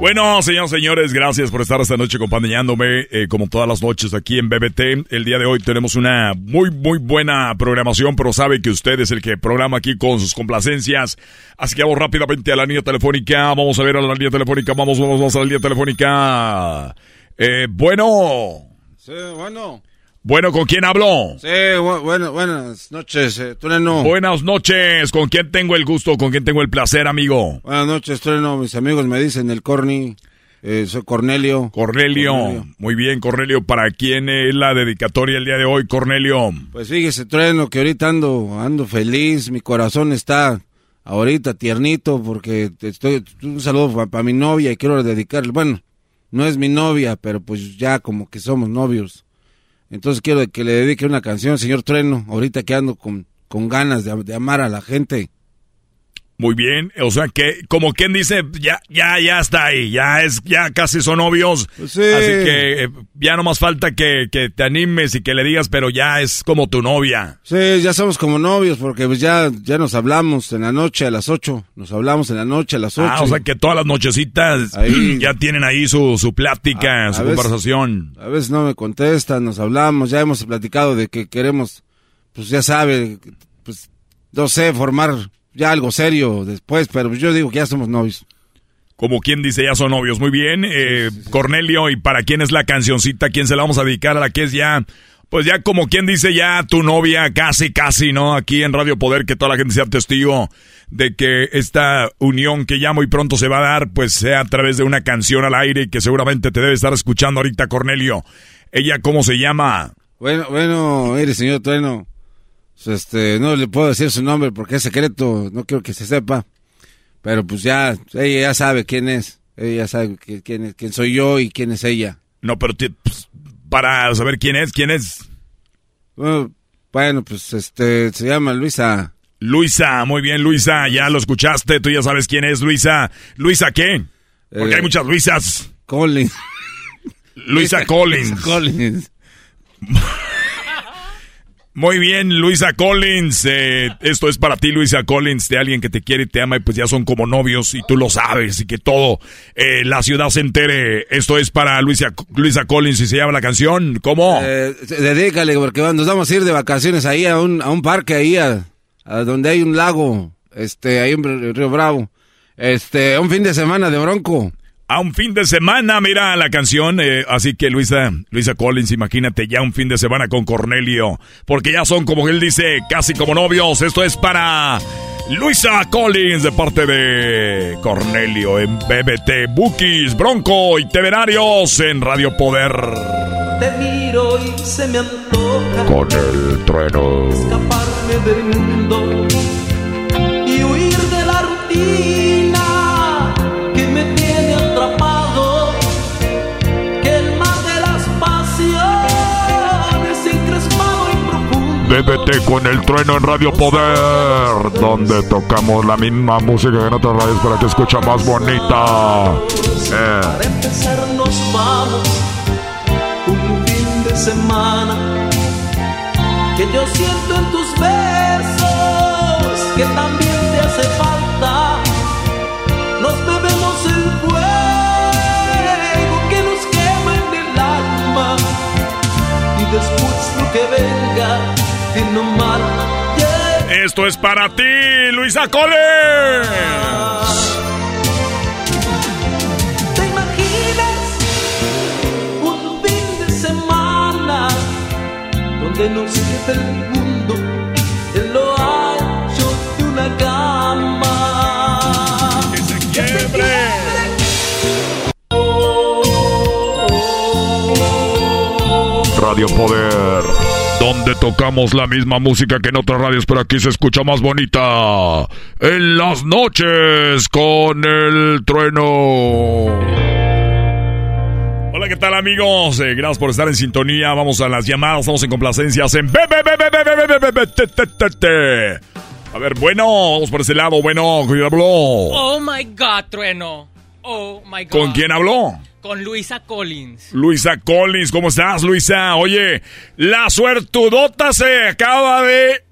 Bueno, señoras y señores, gracias por estar esta noche acompañándome, eh, como todas las noches aquí en BBT. El día de hoy tenemos una muy, muy buena programación, pero sabe que usted es el que programa aquí con sus complacencias. Así que vamos rápidamente a la línea telefónica. Vamos a ver a la línea telefónica. Vamos, vamos, vamos a la línea telefónica. Eh, bueno. Sí, bueno. Bueno, ¿con quién hablo? Sí, bu- bueno, buenas noches, eh, Trueno. Buenas noches. ¿Con quién tengo el gusto? ¿Con quién tengo el placer, amigo? Buenas noches, Trueno. Mis amigos me dicen el Corny. Eh, soy Cornelio. Cornelio. Muy bien, Cornelio. ¿Para quién es la dedicatoria el día de hoy, Cornelio? Pues fíjese, Trueno, que ahorita ando, ando feliz. Mi corazón está ahorita tiernito porque estoy, un saludo para mi novia y quiero dedicarle. Bueno, no es mi novia, pero pues ya como que somos novios. Entonces quiero que le dedique una canción, señor Trueno, ahorita que ando con, con ganas de, de amar a la gente. Muy bien, o sea que, como quien dice, ya, ya, ya está ahí, ya es, ya casi son novios. sí. Así que eh, ya no más falta que, que te animes y que le digas, pero ya es como tu novia. Sí, ya somos como novios porque pues ya, ya nos hablamos en la noche a las 8. Nos hablamos en la noche a las 8. Ah, o sea que todas las nochecitas Ahí. [CLEARS THROAT] ya tienen ahí su, su plática, A- su a veces- conversación. A veces no me contestan, nos hablamos, ya hemos platicado de que queremos, pues ya sabe, pues no sé, formar ya algo serio después, pero yo digo que ya somos novios. Como quien dice, ya son novios. Muy bien, eh, Cornelio, ¿y para quién es la cancioncita? ¿Quién se la vamos a dedicar a la que es ya, pues ya como quien dice, ya tu novia, casi, casi, ¿no? Aquí en Radio Poder, que toda la gente sea testigo de que esta unión que ya muy pronto se va a dar, pues sea a través de una canción al aire que seguramente te debe estar escuchando ahorita, Cornelio. ¿Ella cómo se llama? Bueno, bueno, mire, señor Trueno, este, no le puedo decir su nombre porque es secreto, no quiero que se sepa, pero pues ya, ella ya sabe quién es, ella ya sabe que- quién, es, quién soy yo y quién es ella. No, pero te- pues, para saber quién es, quién es. Bueno, bueno, pues este, se llama Luisa. Luisa, muy bien, Luisa, ya lo escuchaste, tú ya sabes quién es Luisa. ¿Luisa qué? Porque Eh, hay muchas Luisas. Collins. Luisa [LAUGHS] Collins. Collins. Muy bien, Luisa Collins. Eh, esto es para ti, Luisa Collins, de alguien que te quiere y te ama y pues ya son como novios y tú lo sabes y que todo eh, la ciudad se entere. Esto es para Luisa, Luisa Collins y se llama la canción. ¿Cómo? Eh, dedícale porque nos vamos a ir de vacaciones ahí a un, a un parque ahí a, a, donde hay un lago, este, ahí en Río Bravo. Este, un fin de semana de bronco a un fin de semana, mira la canción. Eh, así que Luisa, Luisa Collins, imagínate ya un fin de semana con Cornelio. Porque ya son, como él dice, casi como novios. Esto es para Luisa Collins de parte de Cornelio en BBT, Bookies, Bronco y Temerarios en Radio Poder. Te miro y se me antoja con el trueno escaparme del mundo y huir de la DDT con el trueno en Radio Poder, donde tocamos la misma música que en otras radios para que escucha más bonita. Para empezar nos vamos un fin de semana que yo siento en tus besos que también te hace falta. Nos bebemos el fuego que nos quema en el alma y después lo que venga. Esto es para ti, Luisa Cole. ¿Te imaginas un fin de semana donde no existe el mundo en lo ancho de una cama? Radio Poder donde tocamos la misma música que en otras radios, pero aquí se escucha más bonita. En las noches con el trueno. Hola, ¿qué tal amigos? Eh, gracias por estar en sintonía. Vamos a las llamadas, estamos en complacencias en... A ver, bueno, vamos por ese lado. Bueno, ¿quién habló? Oh, my God, trueno. Oh, my God. ¿Con quién habló? Con Luisa Collins. Luisa Collins, ¿cómo estás, Luisa? Oye, la suertudota se acaba de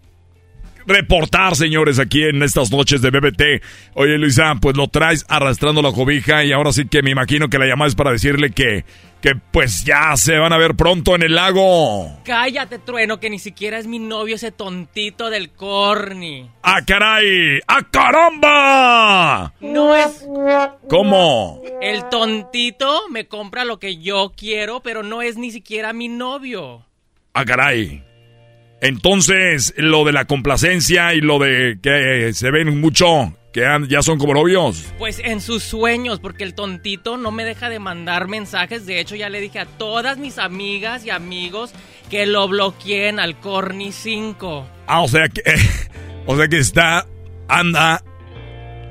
reportar, señores, aquí en estas noches de BBT. Oye, Luisa, pues lo traes arrastrando la cobija y ahora sí que me imagino que la llamada es para decirle que, que pues ya se van a ver pronto en el lago. Cállate, trueno, que ni siquiera es mi novio ese tontito del corny. ¡Ah, caray! ¡Ah, caramba! No es. ¿Cómo? El tontito me compra lo que yo quiero, pero no es ni siquiera mi novio. ¡Ah, caray! Entonces, lo de la complacencia y lo de que se ven mucho, que ya son como novios. Pues en sus sueños, porque el tontito no me deja de mandar mensajes. De hecho, ya le dije a todas mis amigas y amigos que lo bloqueen al Corny 5. Ah, o sea que. [LAUGHS] o sea que está. Anda.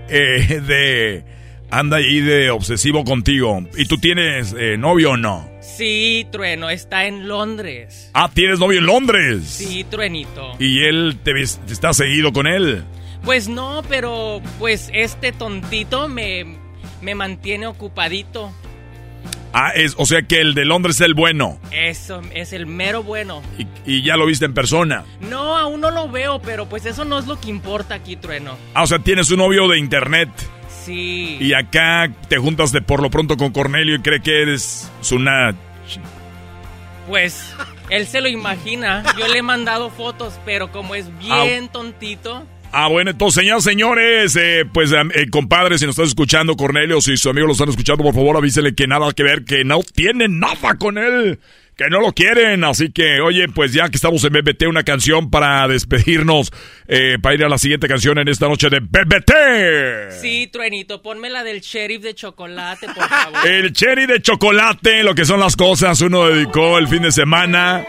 eh, de. Anda ahí de obsesivo contigo. ¿Y tú tienes eh, novio o no? Sí, trueno, está en Londres. Ah, tienes novio en Londres. Sí, truenito. Y él te, está seguido con él. Pues no, pero pues este tontito me, me mantiene ocupadito. Ah, es, o sea que el de Londres es el bueno. Eso es el mero bueno. Y, y ya lo viste en persona. No, aún no lo veo, pero pues eso no es lo que importa aquí, trueno. Ah, o sea, tienes un novio de internet. Sí. Y acá te juntas de por lo pronto con Cornelio y cree que eres una... Pues él se lo imagina. Yo le he mandado fotos, pero como es bien tontito. Ah, bueno, entonces, señoras, señores, eh, pues, eh, compadre, si nos estás escuchando, Cornelio, si su amigo lo están escuchando, por favor, avísele que nada que ver, que no tienen nada con él, que no lo quieren. Así que, oye, pues ya que estamos en BBT, una canción para despedirnos, eh, para ir a la siguiente canción en esta noche de BBT. Sí, truenito, ponme la del sheriff de chocolate, por favor. [LAUGHS] El cherry de chocolate, lo que son las cosas, uno dedicó el fin de semana.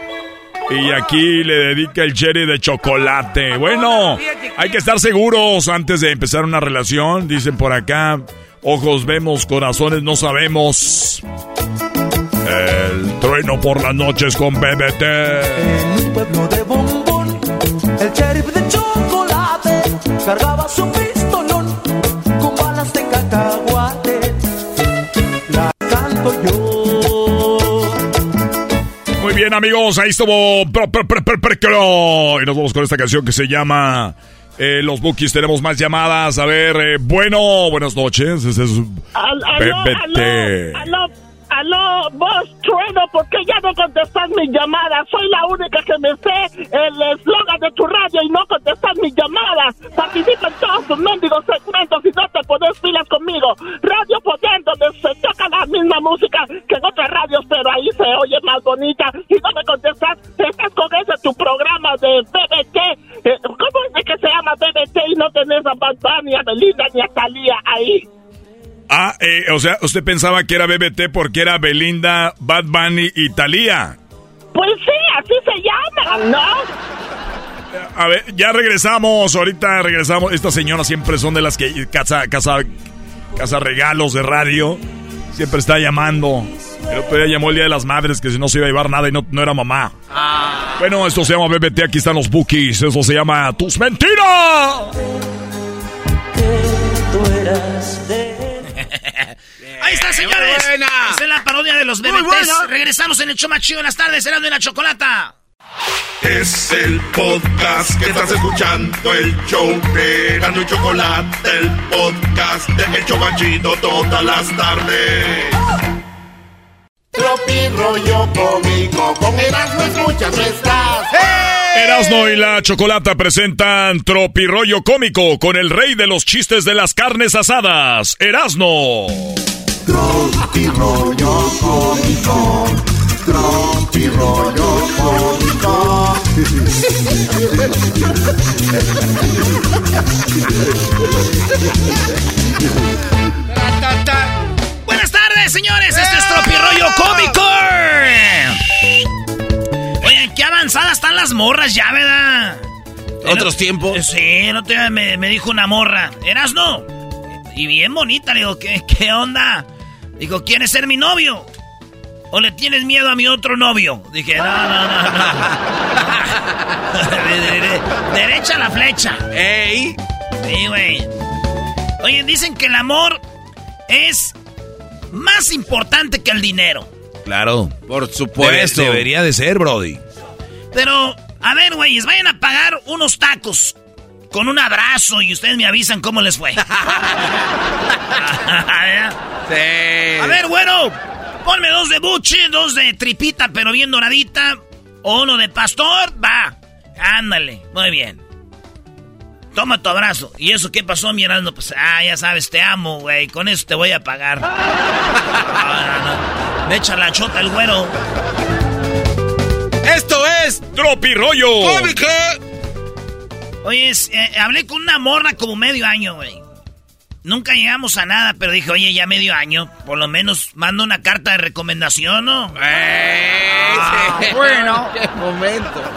Y aquí le dedica el cherry de chocolate. Bueno, hay que estar seguros antes de empezar una relación. Dicen por acá, ojos vemos, corazones no sabemos. El trueno por las noches con BBT. un pueblo de bombón, el sheriff de chocolate cargaba su pistolón con balas de cacahuate. La canto yo. Muy bien, amigos, ahí estuvo. Y nos vamos con esta canción que se llama eh, Los Bookies. Tenemos más llamadas. A ver, eh, bueno, buenas noches. Ese es Al- aló, aló, aló, aló, vos, trueno, ¿por qué ya no contestas mi llamada? Soy la única que me sé el eslogan de tu radio y no contestas mis llamadas. Participa en todos tus mendigos segmentos y no te pones pilas conmigo. Radio Poder, donde se toca la misma música que en otras radios, pero ahí se oye más bonita. Y no me contestas, estás con ese tu programa de BBT. Eh, ¿Cómo es que se llama BBT y no tenés a Bad Bunny, a Belinda ni a Thalía ahí? Ah, eh, o sea, usted pensaba que era BBT porque era Belinda, Bad Bunny y Thalía. Pues sí, así se llama, ¿no? A ver, ya regresamos, ahorita regresamos. Estas señoras siempre son de las que casa, casa, casa regalos de radio. Siempre está llamando. El otro día llamó el Día de las Madres que si no se iba a llevar nada y no, no era mamá. Bueno, esto se llama BBT, aquí están los bookies. Eso se llama Tus Mentiras. Ahí está, señores. Esta es la parodia de los buena. Regresamos en el show más chido en las tardes, Erasmo y la Chocolata. Es el podcast que estás escuchando, el show de Erasmo y Chocolate, el podcast de El Chobachito todas las tardes. Tropi rollo cómico, con Erasmo escuchas no estás. Erasno y la Chocolata presentan Tropirollo Cómico con el rey de los chistes de las carnes asadas, Erasno. Tropi rollo cómico, tropi rollo cómico. Buenas tardes, señores. Este es Tropirollo Cómico. Oye, qué avanzadas están las morras ya, ¿verdad? ¿Otros tiempos? Sí, el otro día me, me dijo una morra. Erasno. Y bien bonita. Le digo, ¿qué, ¿qué onda? Digo, ¿quieres ser mi novio? ¿O le tienes miedo a mi otro novio? Dije, no, no, no, no. [LAUGHS] De- de- de- derecha la flecha. ¡Ey! Sí, güey. Oye, dicen que el amor es más importante que el dinero. Claro. Por supuesto. Debe- debería de ser, Brody. Pero, a ver, güeyes, vayan a pagar unos tacos con un abrazo y ustedes me avisan cómo les fue. [LAUGHS] A ver, güero, ponme dos de buche, dos de tripita, pero bien doradita. O uno de pastor, va. Ándale, muy bien. Toma tu abrazo. ¿Y eso qué pasó, mi? Pues, ah, ya sabes, te amo, güey. Con eso te voy a pagar. [LAUGHS] No, no, no. Me echa la chota el güero. Esto es Tropirollo Cómico. Oye, es- eh, hablé con una morra como medio año, güey. Nunca llegamos a nada, pero dije, oye, ya medio año, por lo menos manda una carta de recomendación, ¿no? Ah, [LAUGHS] bueno. Qué momento. [LAUGHS]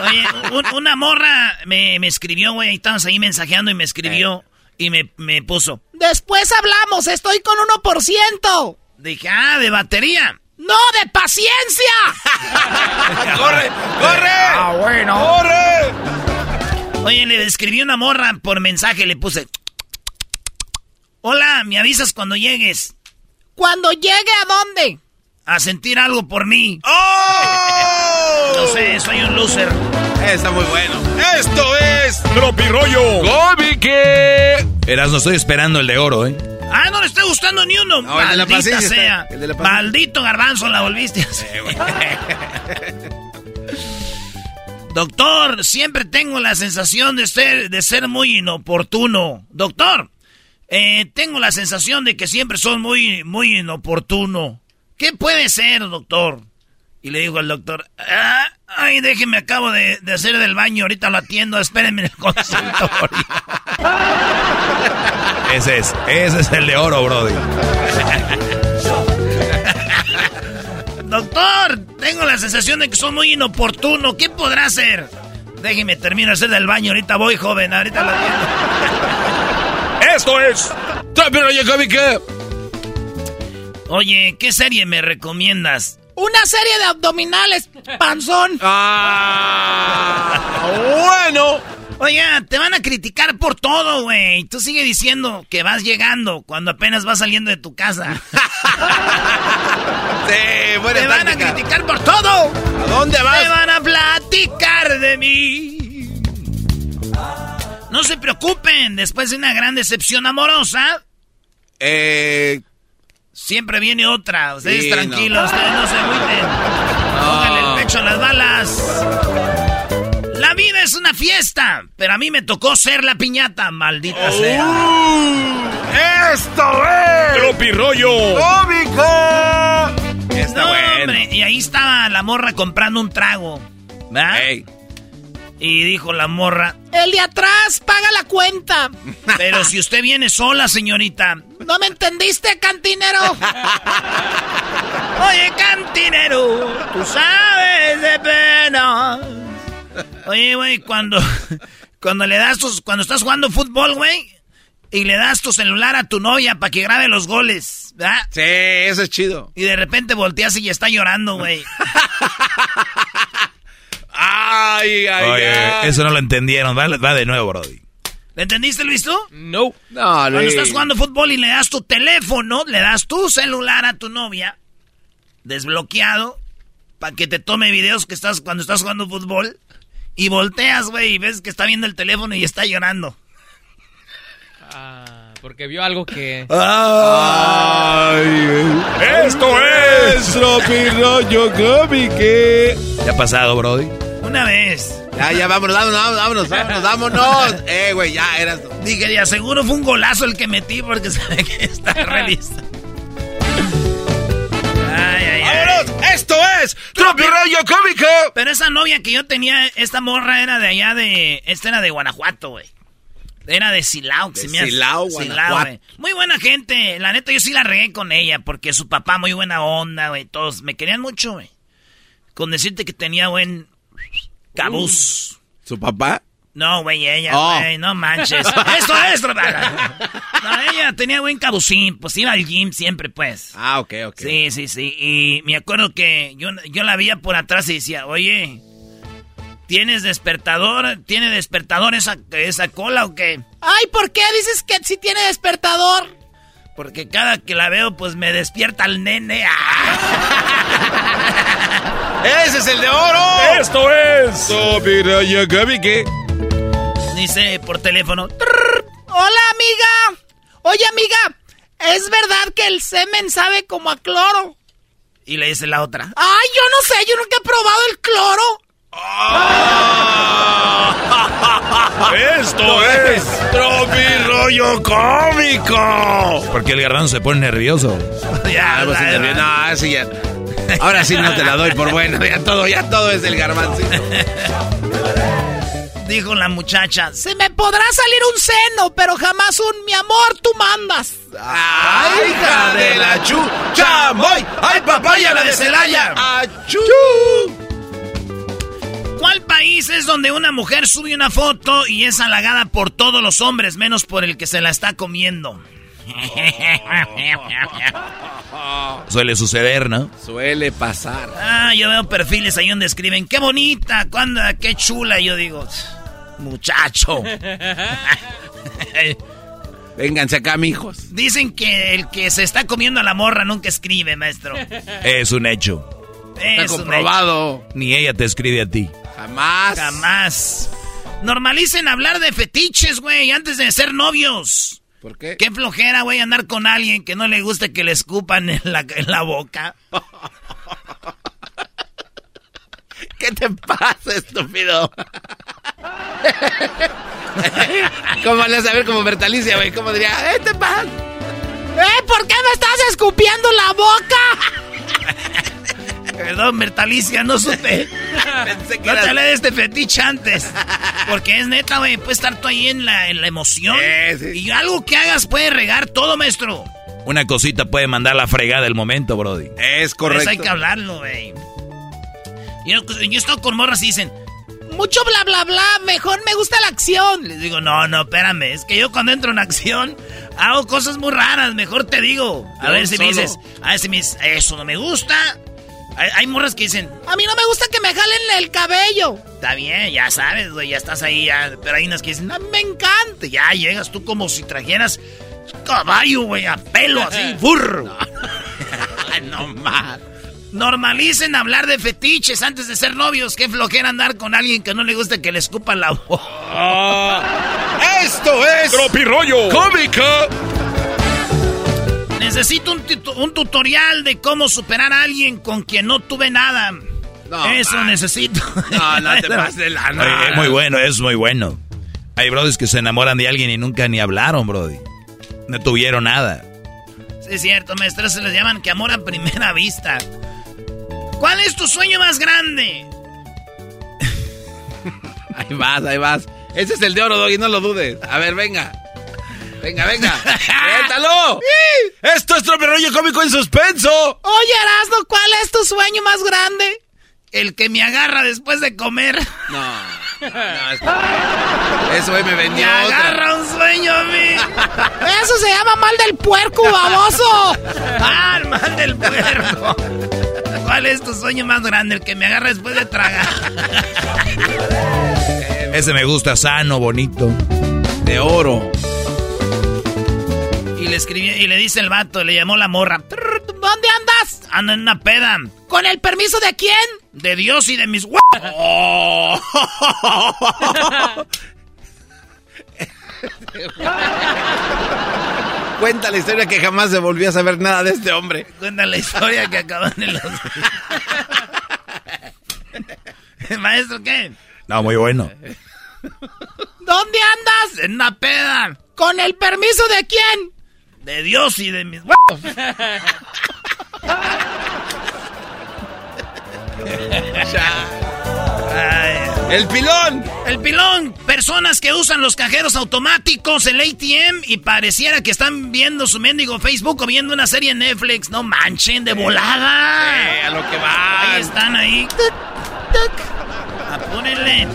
Oye, un- una morra me, me escribió, güey, estábamos ahí mensajeando y me escribió y me, me puso. Después hablamos, estoy con 1%. Dije, ah, de batería. ¡No, de paciencia! [LAUGHS] ¡Corre! ¡Corre! Ah, bueno. ¡Corre! Oye, le escribí una morra por mensaje, le puse. Hola, me avisas cuando llegues Cuando llegue a dónde? a sentir algo por mí. ¡Oh! No sé, soy un loser. Está muy bueno. Esto es Tropirollo Cómico. Eras, no estoy esperando el de oro, ¿eh? Ah, no le estoy gustando ni uno. No, el de la Maldita paciencia sea. está- el de la. Maldito garbanzo, la volviste a hacer. [LAUGHS] Doctor, siempre tengo la sensación de ser, de ser muy inoportuno. Doctor, eh, tengo la sensación de que siempre son muy, muy inoportuno. ¿Qué puede ser, doctor? Y le dijo al doctor, "Ah, ay, déjeme, acabo de, de hacer del baño, ahorita lo atiendo, espérenme en el consultorio. [LAUGHS] Ese es, ese es el de oro, Brody. [LAUGHS] Doctor, tengo la sensación de que soy muy inoportuno. ¿Qué podrá hacer? Déjeme terminar de hacer del baño. Ahorita voy, joven. Ahorita lo. [LAUGHS] Esto es. Oye, ¿qué serie me recomiendas? Una serie de abdominales, panzón. [LAUGHS] Ah, bueno. Oye, te van a criticar por todo, güey. Tú sigue diciendo que vas llegando cuando apenas vas saliendo de tu casa. [LAUGHS] Sí, buena Te van a criticar por todo. ¿A dónde vas? Te van a platicar de mí. No se preocupen, después de una gran decepción amorosa, Eh, siempre viene otra. Ustedes Sí, tranquilos, no. ustedes no se agüiten. Pónganle el pecho a las balas. La vida es una fiesta, pero a mí me tocó ser la piñata, maldita Oh. sea. ¡Esto es! ¡Tropi rollo! ¡Cómico! Está No, bueno. hombre, Y ahí estaba la morra comprando un trago. ¿verdad? Y dijo la morra, El de atrás paga la cuenta. [LAUGHS] pero si usted viene sola, señorita. ¿No me entendiste, cantinero? Oye, cantinero, tú sabes de pena. Oye, güey, cuando, cuando le das tus, cuando estás jugando fútbol, güey, y le das tu celular a tu novia para que grabe los goles, ¿verdad? Sí, eso es chido. Y de repente volteas y ya está llorando, güey. [LAUGHS] Ay, ay, Oye, ay. eso no lo entendieron. Va, va de nuevo, Brody. ¿Le entendiste, Luis, tú? No. No, Cuando estás jugando fútbol y le das tu teléfono, le das tu celular a tu novia, desbloqueado, para que te tome videos que estás cuando estás jugando fútbol, y volteas, güey, y ves que está viendo el teléfono y está llorando. Ah, porque vio algo que... ¡Esto es! Tropi rollo cómico. ¿Qué ha pasado, Brody? Una vez. Ya, ya, vámonos, vámonos, vámonos, vámonos, vámonos. [LAUGHS] Eh, güey, ya, eras... Dije, de aseguro fue un golazo el que metí porque sabe que está [LAUGHS] realista. Ay, ay, ay. ¡Vámonos! ¡Esto es Tropi rollo cómico! Pero esa novia que yo tenía, esta morra era de allá de... Esta era de Guanajuato, güey. Era de Silao. De se me hace- Silao, Guanajuato. güey. Muy buena gente. La neta, yo sí la regué con ella porque su papá muy buena onda, güey. Todos me querían mucho, güey. Con decirte que tenía buen cabuz. ¿Su papá? No, güey, ella, Oh. güey, no manches. [LAUGHS] Esto es, hermana. No, ella tenía buen cabucín, pues iba al gym siempre, pues. Ah, ok, ok. Sí, sí, sí. Y me acuerdo que yo, yo la veía por atrás y decía, oye, ¿tienes despertador? ¿Tiene despertador esa, esa cola o qué? Ay, ¿por qué dices que sí tiene despertador? Porque cada que la veo, pues me despierta el nene. ¡Ah! [LAUGHS] ¡Ese es el de oro! ¡Esto es! Dice por teléfono. Hola, amiga. Oye, amiga, ¿es verdad que el semen sabe como a cloro? Y le dice la otra. Ay, yo no sé, yo nunca he probado el cloro. ¡Esto es! Tropi rollo cómico. Porque el garbanzo se pone nervioso. Ya, Ah, pues también. No, así ya. Ahora sí no te la doy por bueno. Ya todo, ya todo es el garbancito. Dijo la muchacha. Se me podrá salir un seno, pero jamás un mi amor, tú mandas. ¡Ay, hija de la chu! ¡Chamoy! ¡Ay, papaya la de Celaya! ¡Achú! ¿Cuál país es donde una mujer sube una foto y es halagada por todos los hombres, menos por el que se la está comiendo? [LAUGHS] Suele suceder, ¿no? Suele pasar. Ah, yo veo perfiles ahí donde escriben, qué bonita, cuándo, qué chula. Y yo digo, muchacho. [LAUGHS] Vénganse acá, mijos. Dicen que el que se está comiendo a la morra nunca escribe, maestro. Es un hecho. Está Es comprobado. Ni ella te escribe a ti. Jamás. Jamás. Normalicen hablar de fetiches, güey, antes de ser novios. ¿Por qué? Qué flojera, güey, andar con alguien que no le guste que le escupan en la, en la boca. [LAUGHS] ¿Qué te pasa, estúpido? [LAUGHS] ¿Cómo le vas a ver como Bertalicia, güey? ¿Cómo diría? ¿Qué te pasa? ¿Eh? ¿Por qué me estás escupiendo la boca? [LAUGHS] Perdón, Bertalicia, no supe. [LAUGHS] Pensé que No te eras... hablé de este fetiche antes. Porque es neta, güey, puedes estar tú ahí en la, en la emoción. Sí, sí. Y algo que hagas puede regar todo, maestro. Una cosita puede mandar la fregada del momento, Brody. Es correcto. eso hay que hablarlo, güey. Yo, yo he estado con morras y dicen, Mucho bla bla bla, mejor me gusta la acción. les digo, no, no, espérame, es que yo cuando entro en acción hago cosas muy raras, mejor te digo. A Yo ver si me dices, a ver si me dices, eso no me gusta. Hay, hay morras que dicen, A mí no me gusta que me jalen el cabello. está bien, ya sabes, güey, ya estás ahí, ya. Pero hay unas que dicen, "Ah, me encanta. Ya llegas tú como si trajeras caballo, güey, a pelo así, [LAUGHS] burro. [LAUGHS] Ay, no más. Normalicen hablar de fetiches antes de ser novios. Qué flojera andar con alguien que no le guste que le escupan la [LAUGHS] voz. Ah. Esto es. Tropirollo. Cómica. Necesito un, un tutorial de cómo superar a alguien con quien no tuve nada. Eso necesito. No, no te [LAUGHS] pases de lana. Oye, es muy bueno, es muy bueno. Hay brodis que se enamoran de alguien y nunca ni hablaron, brody. No tuvieron nada. Sí, es cierto, maestro. Se les llaman que amor a primera vista. ¿Cuál es tu sueño más grande? [LAUGHS] Ahí vas, ahí vas. Ese es el de oro, Doggy, no lo dudes. A ver, venga. Venga, venga. [LAUGHS] ¡Cuéntalo! Esto es Tropirollo Cómico en suspenso. Oye, Erasmo, ¿cuál es tu sueño más grande? El que me agarra después de comer. No. no, es- Eso hoy me Me vendió otra. agarra un sueño a mí. Eso se llama mal del puerco, baboso. Ah, el mal del puerco. ¿Cuál es tu sueño más grande? El que me agarra después de tragar. Ese me gusta, sano, bonito. De oro. Le escribió, y le dice el vato, le llamó la morra. "Trrr, ¿Dónde andas? Ando en una peda. ¿Con el permiso de quién? De Dios y de mis hue... [LAUGHS] Cuenta la historia que jamás se volvió a saber nada de este hombre. Cuenta la historia que acaban en los... [LAUGHS] Maestro, ¿qué? No, muy bueno. [LAUGHS] ¿Dónde andas? En una peda. ¿Con el permiso de quién? De Dios y de mis huevos. [LAUGHS] ¡El pilón! El pilón. Personas que usan los cajeros automáticos, el ATM, y pareciera que están viendo su mendigo Facebook o viendo una serie en Netflix. No manchen, de volada. Eh, a lo que va. Ahí están ahí. Tuc, tuc. Apúrenle.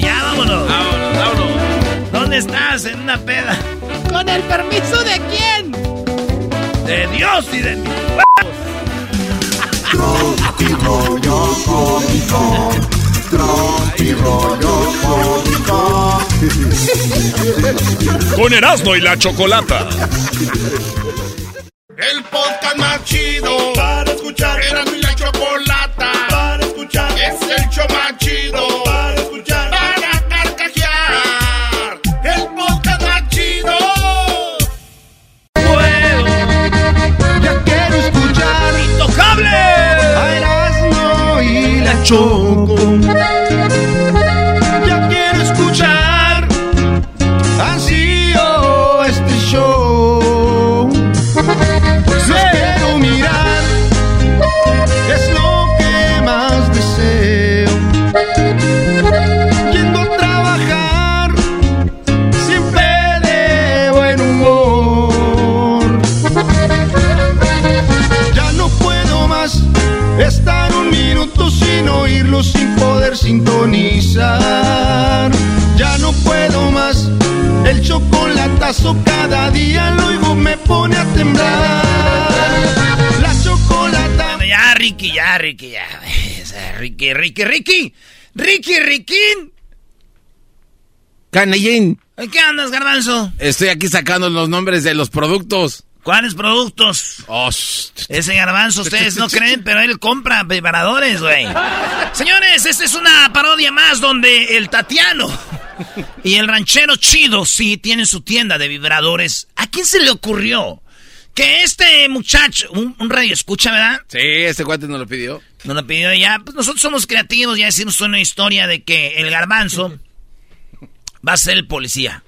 Ya vámonos. Vámonos, vámonos. ¿Dónde estás? En una peda. ¿Con el permiso de quién? De Dios y de mis huevos. Tropirollo cómico. Tropirollo cómico. Con Erasmo y la Chocolata. El podcast más chido para escuchar. Era mi la chocolata para escuchar. Es el show más Choco. Sin oírlo, sin poder sintonizar. Ya no puedo más, el chocolatazo cada día lo oigo me pone a temblar. La chocolata. Bueno, ya, Ricky, ya, Ricky, ya. Ricky, Ricky, Ricky. Ricky, Ricky. Canellín. ¿En qué andas, garbanzo? Estoy aquí sacando los nombres de los productos. ¿Cuáles productos? Oh, Ese garbanzo, ustedes no creen, pero él compra vibradores, güey. [LAUGHS] Señores, esta es una parodia más donde el Tatiano y el ranchero chido sí tienen su tienda de vibradores. ¿A quién se le ocurrió que este muchacho, un, un radio escucha, ¿verdad? Sí, este cuate nos lo pidió. Nos lo pidió ya. Pues nosotros somos creativos, ya decimos una historia de que el garbanzo va a ser el policía.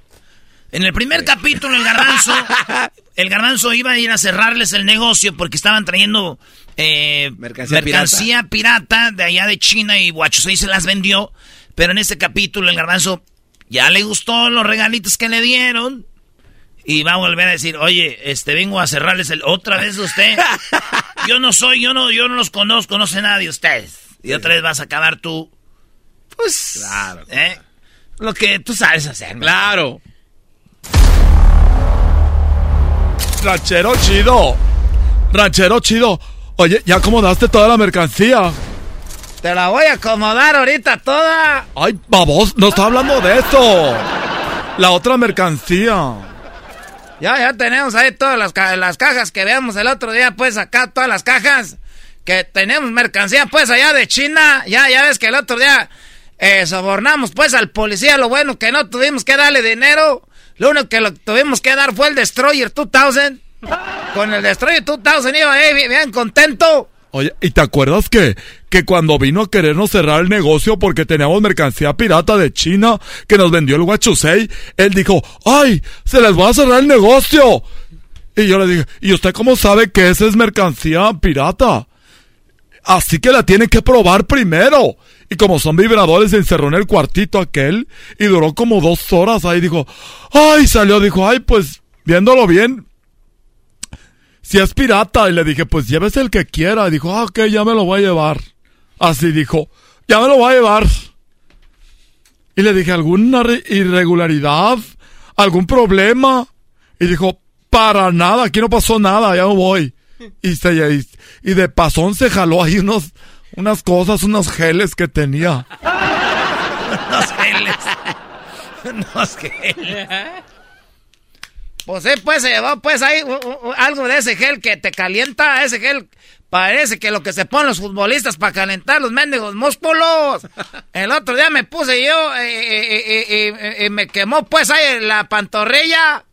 En el primer capítulo, el garbanzo, [LAUGHS] el garbanzo iba a ir a cerrarles el negocio porque estaban trayendo eh, Mercancía mercancía pirata. de allá de China y guachos ahí se las vendió. Pero en este capítulo, el garbanzo ya le gustó los regalitos que le dieron. Y va a volver a decir, oye, este, vengo a cerrarles el... Otra vez usted. [LAUGHS] Yo no soy, yo no, yo no los conozco, no sé nada de ustedes. Y otra vez vas a acabar tú. Pues... Claro. ¿eh? Lo que tú sabes hacer. Claro. Ranchero chido. Ranchero chido. Oye, ¿ya acomodaste toda la mercancía? Te la voy a acomodar ahorita toda. Ay, babos, no está hablando de esto. La otra mercancía. Ya, ya tenemos ahí todas las, ca- las cajas que veamos el otro día, pues acá todas las cajas. que tenemos mercancía pues allá de China. Ya, ya ves que el otro día eh, sobornamos pues al policía. Lo bueno que no tuvimos que darle dinero. Lo único que lo tuvimos que dar fue el Destroyer 2000. Con el Destroyer 2000 iba ahí bien contento. Oye, ¿y te acuerdas que, que cuando vino a querernos cerrar el negocio porque teníamos mercancía pirata de China que nos vendió el Huachusei? Él dijo, ¡ay! ¡Se les va a cerrar el negocio! Y yo le dije, ¿y usted cómo sabe que esa es mercancía pirata? Así que la tiene que probar primero. Y como son vibradores, se encerró en el cuartito aquel y duró como dos horas. Ahí dijo, ¡ay! Salió, dijo, ¡ay! Pues viéndolo bien, si es pirata. Y le dije, pues llévese el que quiera. Y dijo, ah, ok, ya me lo voy a llevar. Así dijo, ya me lo voy a llevar. Y le dije, ¿alguna irregularidad? ¿Algún problema? Y dijo, para nada, aquí no pasó nada, ya me voy. Y, se, y de pasón se jaló ahí unos, unas cosas, unos geles que tenía. unos geles. unos geles. Pues sí, pues se llevó pues ahí algo de ese gel que te calienta, ese gel parece que lo que se ponen los futbolistas para calentar los mendigos músculos. El otro día me puse yo y, me quemó pues ahí la pantorrilla.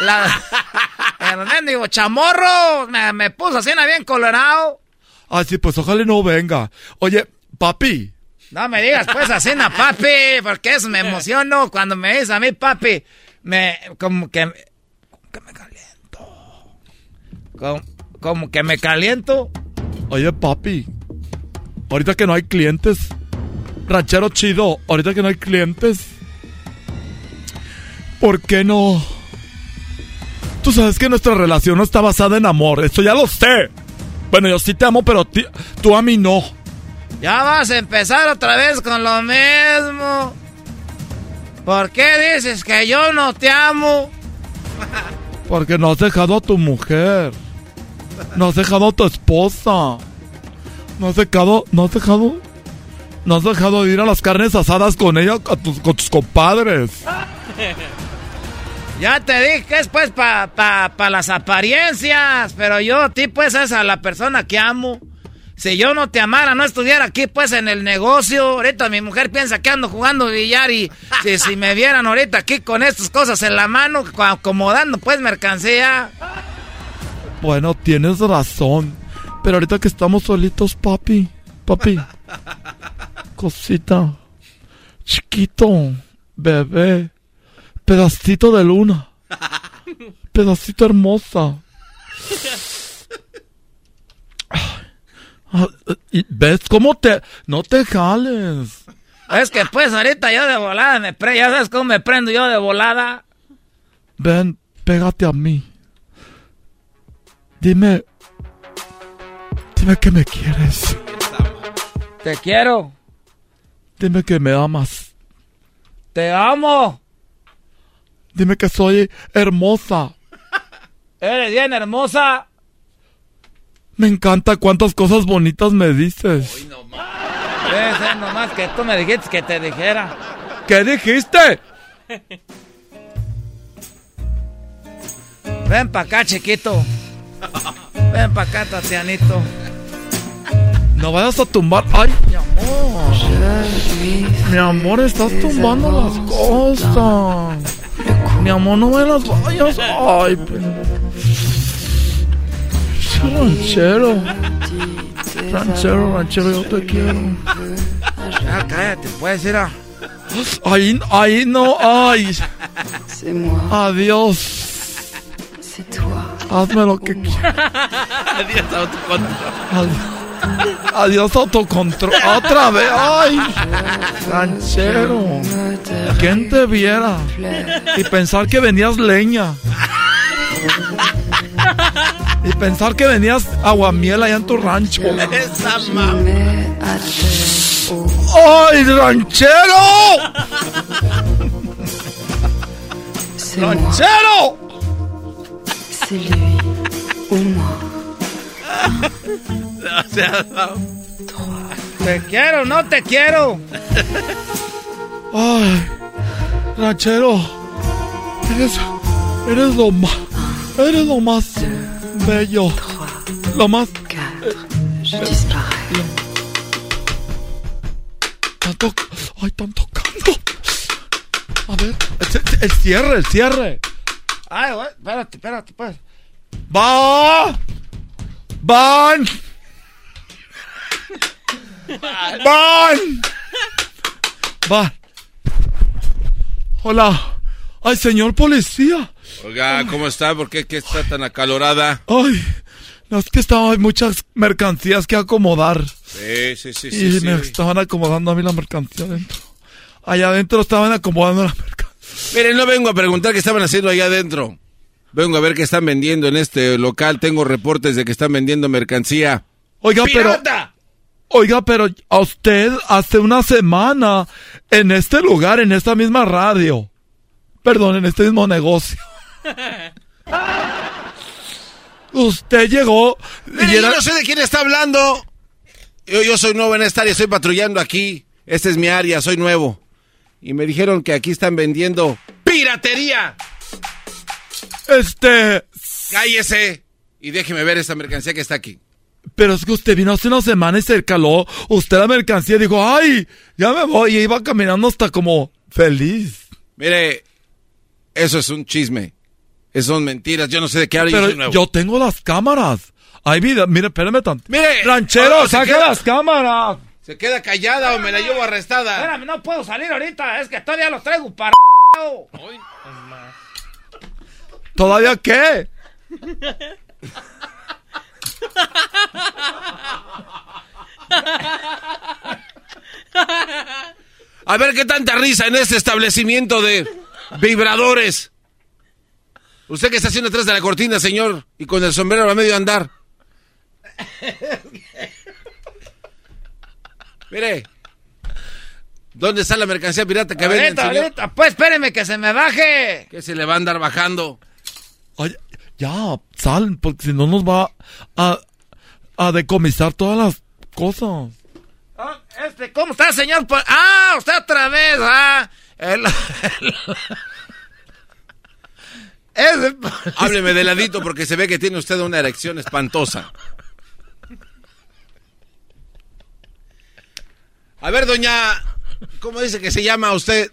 La, [LAUGHS] el mendigo chamorro me, me puso así bien colorado. Ay, sí, pues ojalá no venga. Oye, papi. No me digas pues así, na papi, porque eso me emociono cuando me dice a mí papi. Me, como que que me caliento. Como, que me caliento. Oye, papi. Ahorita que no hay clientes. Ranchero chido. Ahorita que no hay clientes. ¿Por qué no? Tú sabes que nuestra relación no está basada en amor. Esto ya lo sé. Bueno, yo sí te amo, pero tú a mí no. Ya vas a empezar otra vez con lo mismo. ¿Por qué dices que yo no te amo? [LAUGHS] Porque no has dejado a tu mujer. No has dejado a tu esposa. No has dejado, no has dejado, no has dejado de ir a las carnes asadas con ella, tus, con tus compadres. [LAUGHS] Ya te dije que es pues para pa, las apariencias, pero yo a ti pues es a la persona que amo. Si yo no te amara, no estuviera aquí pues en el negocio. Ahorita mi mujer piensa que ando jugando billar y si, me vieran ahorita aquí con estas cosas en la mano, acomodando pues mercancía. Bueno, tienes razón. Pero ahorita que estamos solitos, papi, papi, [LAUGHS] cosita, chiquito, bebé, pedacito de luna, pedacito hermosa. ¿Ves cómo te... No te jales. Es que pues ahorita yo de volada me prendo. ¿Ya sabes cómo me prendo yo de volada? Ven, pégate a mí. Dime... Dime que me quieres. Te quiero. Dime que me amas. Te amo. Dime que soy hermosa. Eres bien hermosa. Me encanta cuántas cosas bonitas me dices. Uy, no Debe ser nomás que tú me dijiste que te dijera. ¿Qué dijiste? Ven pa' acá, chiquito. Ven pa' acá, Tatianito. No vayas a tumbar. ¡Ay, mi amor! Mi amor, estás tumbando las cosas. Mi amor, no me las vayas. ¡Ay, ranchero. Ranchero, ranchero, yo te quiero. Ya, cállate, puedes ir a. Ahí, ahí no, ay. Adiós. Hazme lo que quieras. [LAUGHS] Adiós, autocontrol. Adiós, autocontrol. Otra vez, ay. Ranchero. ¿Quién te viera? Y pensar que venías leña. Y pensar que venías aguamiel allá en tu rancho. Esa ¡Ay, ranchero! ¡Ranchero! [LAUGHS] Te quiero, no te quiero. Ay, ranchero. Eres, eres lo más, eres lo más bello. Lo más. Tanto, ay, están tocando. A ver, el, el cierre, el cierre. Ay, güey, espérate, espérate, pues. ¡Va! ¡Van! ¡Van! ¡Van! Hola. Ay, señor policía. Oiga, ¿cómo está? ¿Por qué, qué está tan acalorada? Ay, no es que estaba, hay muchas mercancías que acomodar. Sí, sí, sí, y sí. me sí. estaban acomodando a mí la mercancía adentro. Allá adentro estaban acomodando la mercancía. Miren, no vengo a preguntar qué estaban haciendo allá adentro. Vengo a ver qué están vendiendo en este local. Tengo reportes de que están vendiendo mercancía. Oiga, pero. Oiga, pero a usted hace una semana en este lugar, en esta misma radio. Perdón, en este mismo negocio. [LAUGHS] Usted llegó y era... yo no sé de quién está hablando. Yo, yo soy nuevo en esta área, estoy patrullando aquí. Esta es mi área, soy nuevo. Y me dijeron que aquí están vendiendo piratería. Este... Cállese y déjeme ver esta mercancía que está aquí. Pero es que usted vino hace una semana y se caló. Usted la mercancía dijo, ay, ya me voy. Y iba caminando hasta como feliz. Mire, eso es un chisme. Eso son mentiras. Yo no sé de qué habla. yo Pero tengo las cámaras. Hay vida. Mire, espérame tanto. Mire, Ranchero, oh, se saca queda- las cámaras. ¿Se queda callada o me la llevo arrestada? Espérame, no puedo salir ahorita, es que todavía los traigo para. ¿Todavía qué? [LAUGHS] A ver qué tanta risa en este establecimiento de vibradores. Usted que está haciendo atrás de la cortina, señor, y con el sombrero a medio andar. Mire, ¿dónde está la mercancía pirata que vende Ahorita, pues espéreme que se me baje. Que se le va a andar bajando. Ay, ya, sal, porque si no nos va a, a decomisar todas las cosas. Ah, Este, ¿cómo está, señor? Ah, usted otra vez, ah. El- [LAUGHS] Ese- Hábleme de ladito porque se ve que tiene usted una erección espantosa. A ver, doña, ¿cómo dice que se llama usted?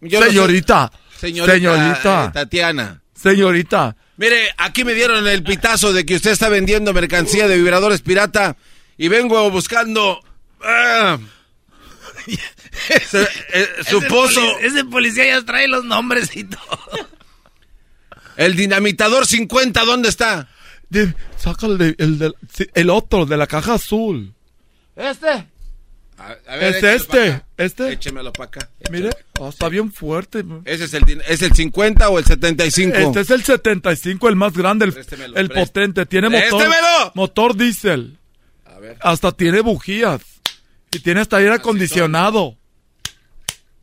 Yo no sé. señorita, Señorita, señorita, eh, Tatiana. señorita. Mire, aquí me dieron el pitazo de que usted está vendiendo mercancía de vibradores pirata y vengo buscando ah, se- eh, su ese pozo, poli- Ese policía ya trae los nombres y todo. el dinamitador 50, ¿dónde está? De- saca el, de- el otro, de la caja azul. Este. A, a Es este, este. Échemelo para acá. Mire, oh, está bien fuerte. Ese es el, ¿es el 50 o el 75? Este es el 75, el más grande, el, Préstemelo, el prést- potente. Tiene motor, ¡Préstemelo! motor diésel. A ver, Hasta tiene bujías. Y tiene hasta aire acondicionado.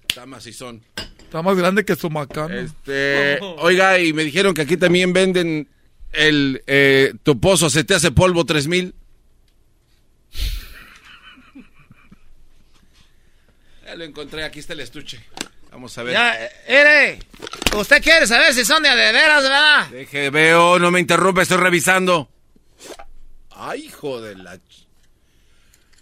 está macizón. Está más grande que su. Este, oiga, y me dijeron que aquí también venden el eh, tu pozo se te hace polvo 3000. Ya lo encontré, aquí está el estuche. Vamos a ver. Ya, eh, mire. Usted quiere saber si son de veras, ¿verdad? Deje, veo, no me interrumpa, estoy revisando. Ay, hijo de la... ch-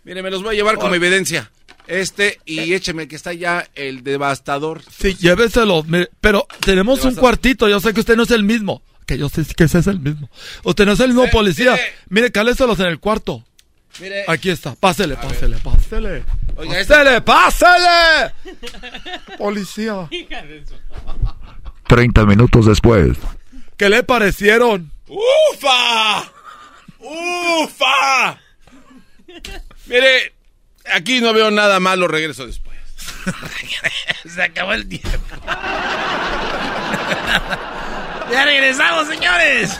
Mire, me los voy a llevar como evidencia. Este y écheme que está ya el devastador. Sí, lléveselo. mire, Pero tenemos Te un cuartito. Yo sé que usted no es el mismo. Que yo sé que ese es el mismo. Usted no es el mismo Eh, policía. mire. Mire, cáleselos en el cuarto. Mire, Aquí está. Pásele, pásele, pásele. Oiga, ¡Pásele, pásele! Policía. 30 minutos después. ¿Qué le parecieron? ¡Ufa! ¡Ufa! Mire, aquí no veo nada malo, regreso después. [LAUGHS] Se acabó el tiempo. ya regresamos, señores.